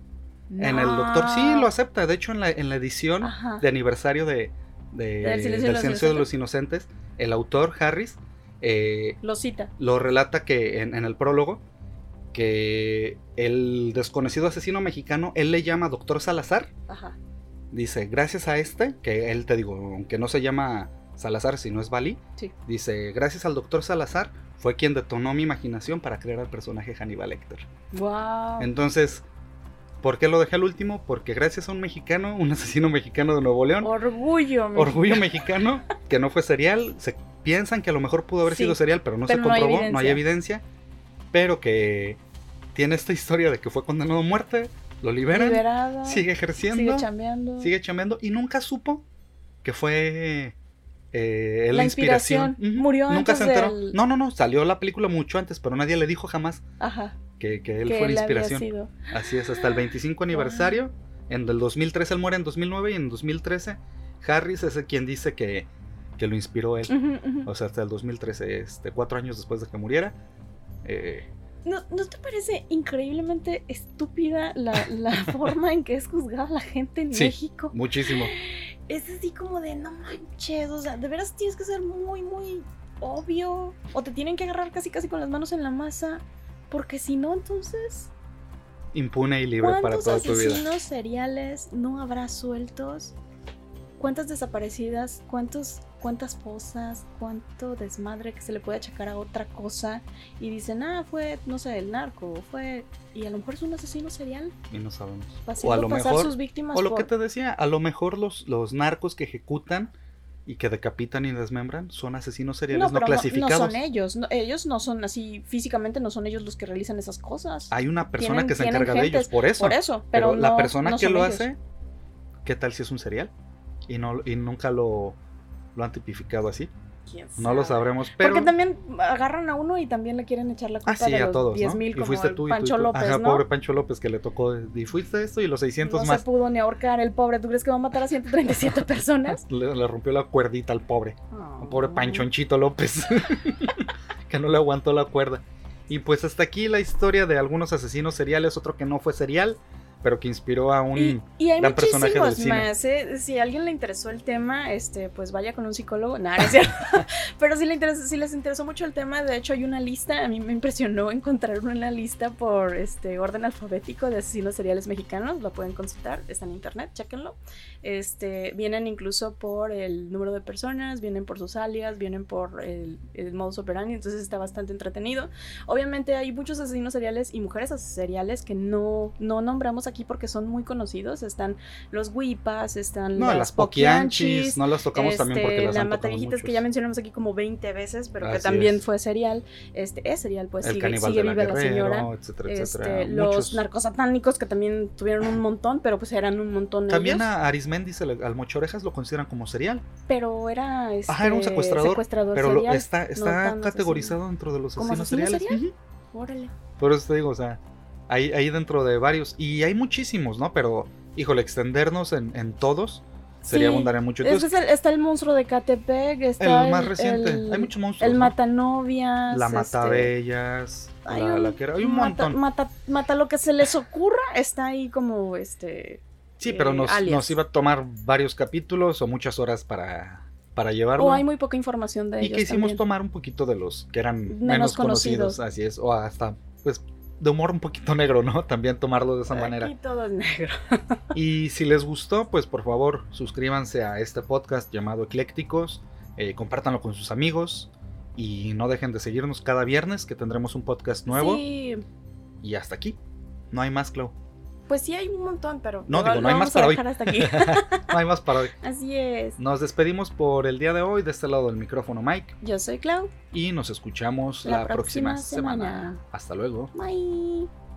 en el doctor. Sí, lo acepta. De hecho, en la, en la edición Ajá. de aniversario de, de- Del Silencio de los Inocentes, el autor Harris eh, Lo cita. lo relata que en, en el prólogo que el desconocido asesino mexicano, él le llama Doctor Salazar. Ajá. Dice, gracias a este, que él te digo, aunque no se llama Salazar, sino es Bali, Sí. dice, gracias al Doctor Salazar fue quien detonó mi imaginación para crear al personaje Hannibal Lecter. Wow. Entonces, ¿por qué lo dejé al último? Porque gracias a un mexicano, un asesino mexicano de Nuevo León, Orgullo. mi- orgullo mexicano, que no fue serial, se piensan que a lo mejor pudo haber Sí, sido serial, pero no pero se no hay comprobó, no hay evidencia, pero que tiene esta historia de que fue condenado a muerte, lo liberan, Liberado. sigue ejerciendo, Sigue sigue, chambeando. chambeando y nunca supo que fue eh, la, inspiración. Murió Nunca se antes enteró. del- No, no, no, salió la película mucho antes, pero nadie le dijo jamás Ajá. Que, que él que fue él la había inspiración. sido. Así es, hasta el 25 aniversario. En el 2013 él muere en 2009 y en 2013 Harris es el quien dice que, que lo inspiró él. Ujú, ujú. O sea, hasta el 2013, este, cuatro años después de que muriera. Eh, ¿No, ¿No te parece increíblemente estúpida la, la forma en que es juzgada la gente en Sí. México? muchísimo. Es así como de no manches, o sea, de veras tienes que ser muy, muy obvio. O te tienen que agarrar casi, casi con las manos en la masa. Porque si no, entonces. Impune y libre para ¿Cuántos toda tu vida. asesinos seriales no habrá sueltos? ¿Cuántas desaparecidas? ¿Cuántos, ¿Cuántas fosas? ¿Cuánto desmadre que se le puede achacar a otra cosa? Y dicen, ah, fue, no sé, el narco, fue... Y a lo mejor es un asesino serial, Y no sabemos. O a lo pasar mejor. sus víctimas O lo por... que te decía, a lo mejor los, los narcos que ejecutan y que decapitan y desmembran son asesinos seriales No, no, pero no, clasificados. no son ellos. no- ellos no son así, físicamente no son ellos los que realizan esas cosas. Hay una persona Tienen- que se encarga de gentes, ellos, por eso. Por eso, pero pero, la persona que lo ellos. hace, ¿qué tal si es un serial? Y, no, y nunca lo, lo han tipificado así. ¿Quién No lo sabe? sabremos, pero... Porque también agarran a uno y también le quieren echar la culpa Ah, sí, de a los todos, 10 ¿no? mil Y fuiste tú y tú y Pancho tú. López, Ajá, ¿no? pobre Pancho López que le tocó, y fuiste esto y los 600 no más. se pudo ni ahorcar el pobre. ¿Tú crees que va a matar a 137 personas? Le, le rompió la cuerdita al pobre. Oh. Al pobre Panchonchito López. que no le aguantó la cuerda. Y pues hasta aquí la historia de algunos asesinos seriales, otro que no fue serial, pero que inspiró a un... Y, y hay gran personaje del cine. más. ¿eh? Si a alguien le interesó el tema, este, pues vaya con un psicólogo. Nada, no es. Pero si, le interesa, si les interesó mucho el tema, de hecho hay una lista. A mí me impresionó encontrar una lista por este orden alfabético de asesinos seriales mexicanos. Lo pueden consultar, está en internet, chéquenlo. Este, vienen incluso por el número de personas, vienen por sus alias, vienen por el, el modus operandi. Entonces está bastante entretenido. Obviamente hay muchos asesinos seriales y mujeres asesinos seriales que no, no nombramos aquí porque son muy conocidos. Están los Wipas, están No, las, las Poquianchis, no las tocamos también porque este, las la Matavijitas que ya mencionamos aquí como 20 veces, pero que Así también es. fue serial. Este es serial, pues el sigue, sigue la viva la señora. Guerrero, etcétera, etcétera. Este, los narcosatánicos que también tuvieron un montón, pero pues eran un montón de También ellos. a Arismendi, al Mochorejas, lo consideran como serial. Pero era este, Ajá, era un secuestrador, Pero lo- serial, está, no está tan categorizado dentro de los ¿Como asesinos asesino seriales. serial? Ujú. Órale. Por eso te digo, o sea, hay, hay dentro de varios. Y hay muchísimos, ¿no? Pero, híjole, extendernos en, en todos sería Sí. abundar en mucho. Es- Entonces, es el- está el monstruo de Catepec, está el más reciente. el- hay muchos monstruos. El ¿no? matanovias. La este, Matabellas. hay la, un la que era- Hay un mata, montón. Mata, mata lo que se les ocurra, está ahí como este. sí, pero eh, nos, nos iba a tomar varios capítulos o muchas horas para, para llevarlo. O hay muy poca información de y ellos. que hicimos también. tomar un poquito de los que eran menos, Menos conocidos. conocidos. Así es. O hasta, pues, de humor un poquito negro, ¿no? También tomarlo de esa manera. Aquí todo es negro. Y si les gustó, pues por favor suscríbanse a este podcast llamado Eclécticos, eh, compártanlo con sus amigos y no dejen de seguirnos cada viernes que tendremos un podcast nuevo. Sí, Y hasta aquí. No hay más, Clau. Pues sí hay un montón, pero No, digo, no hay más para a hoy. hasta aquí. No hay más para hoy. Así es. Nos despedimos por el día de hoy. De este lado del micrófono Mike. Yo soy Clau. Y nos escuchamos La la, próxima, próxima semana. semana. Hasta luego. Bye.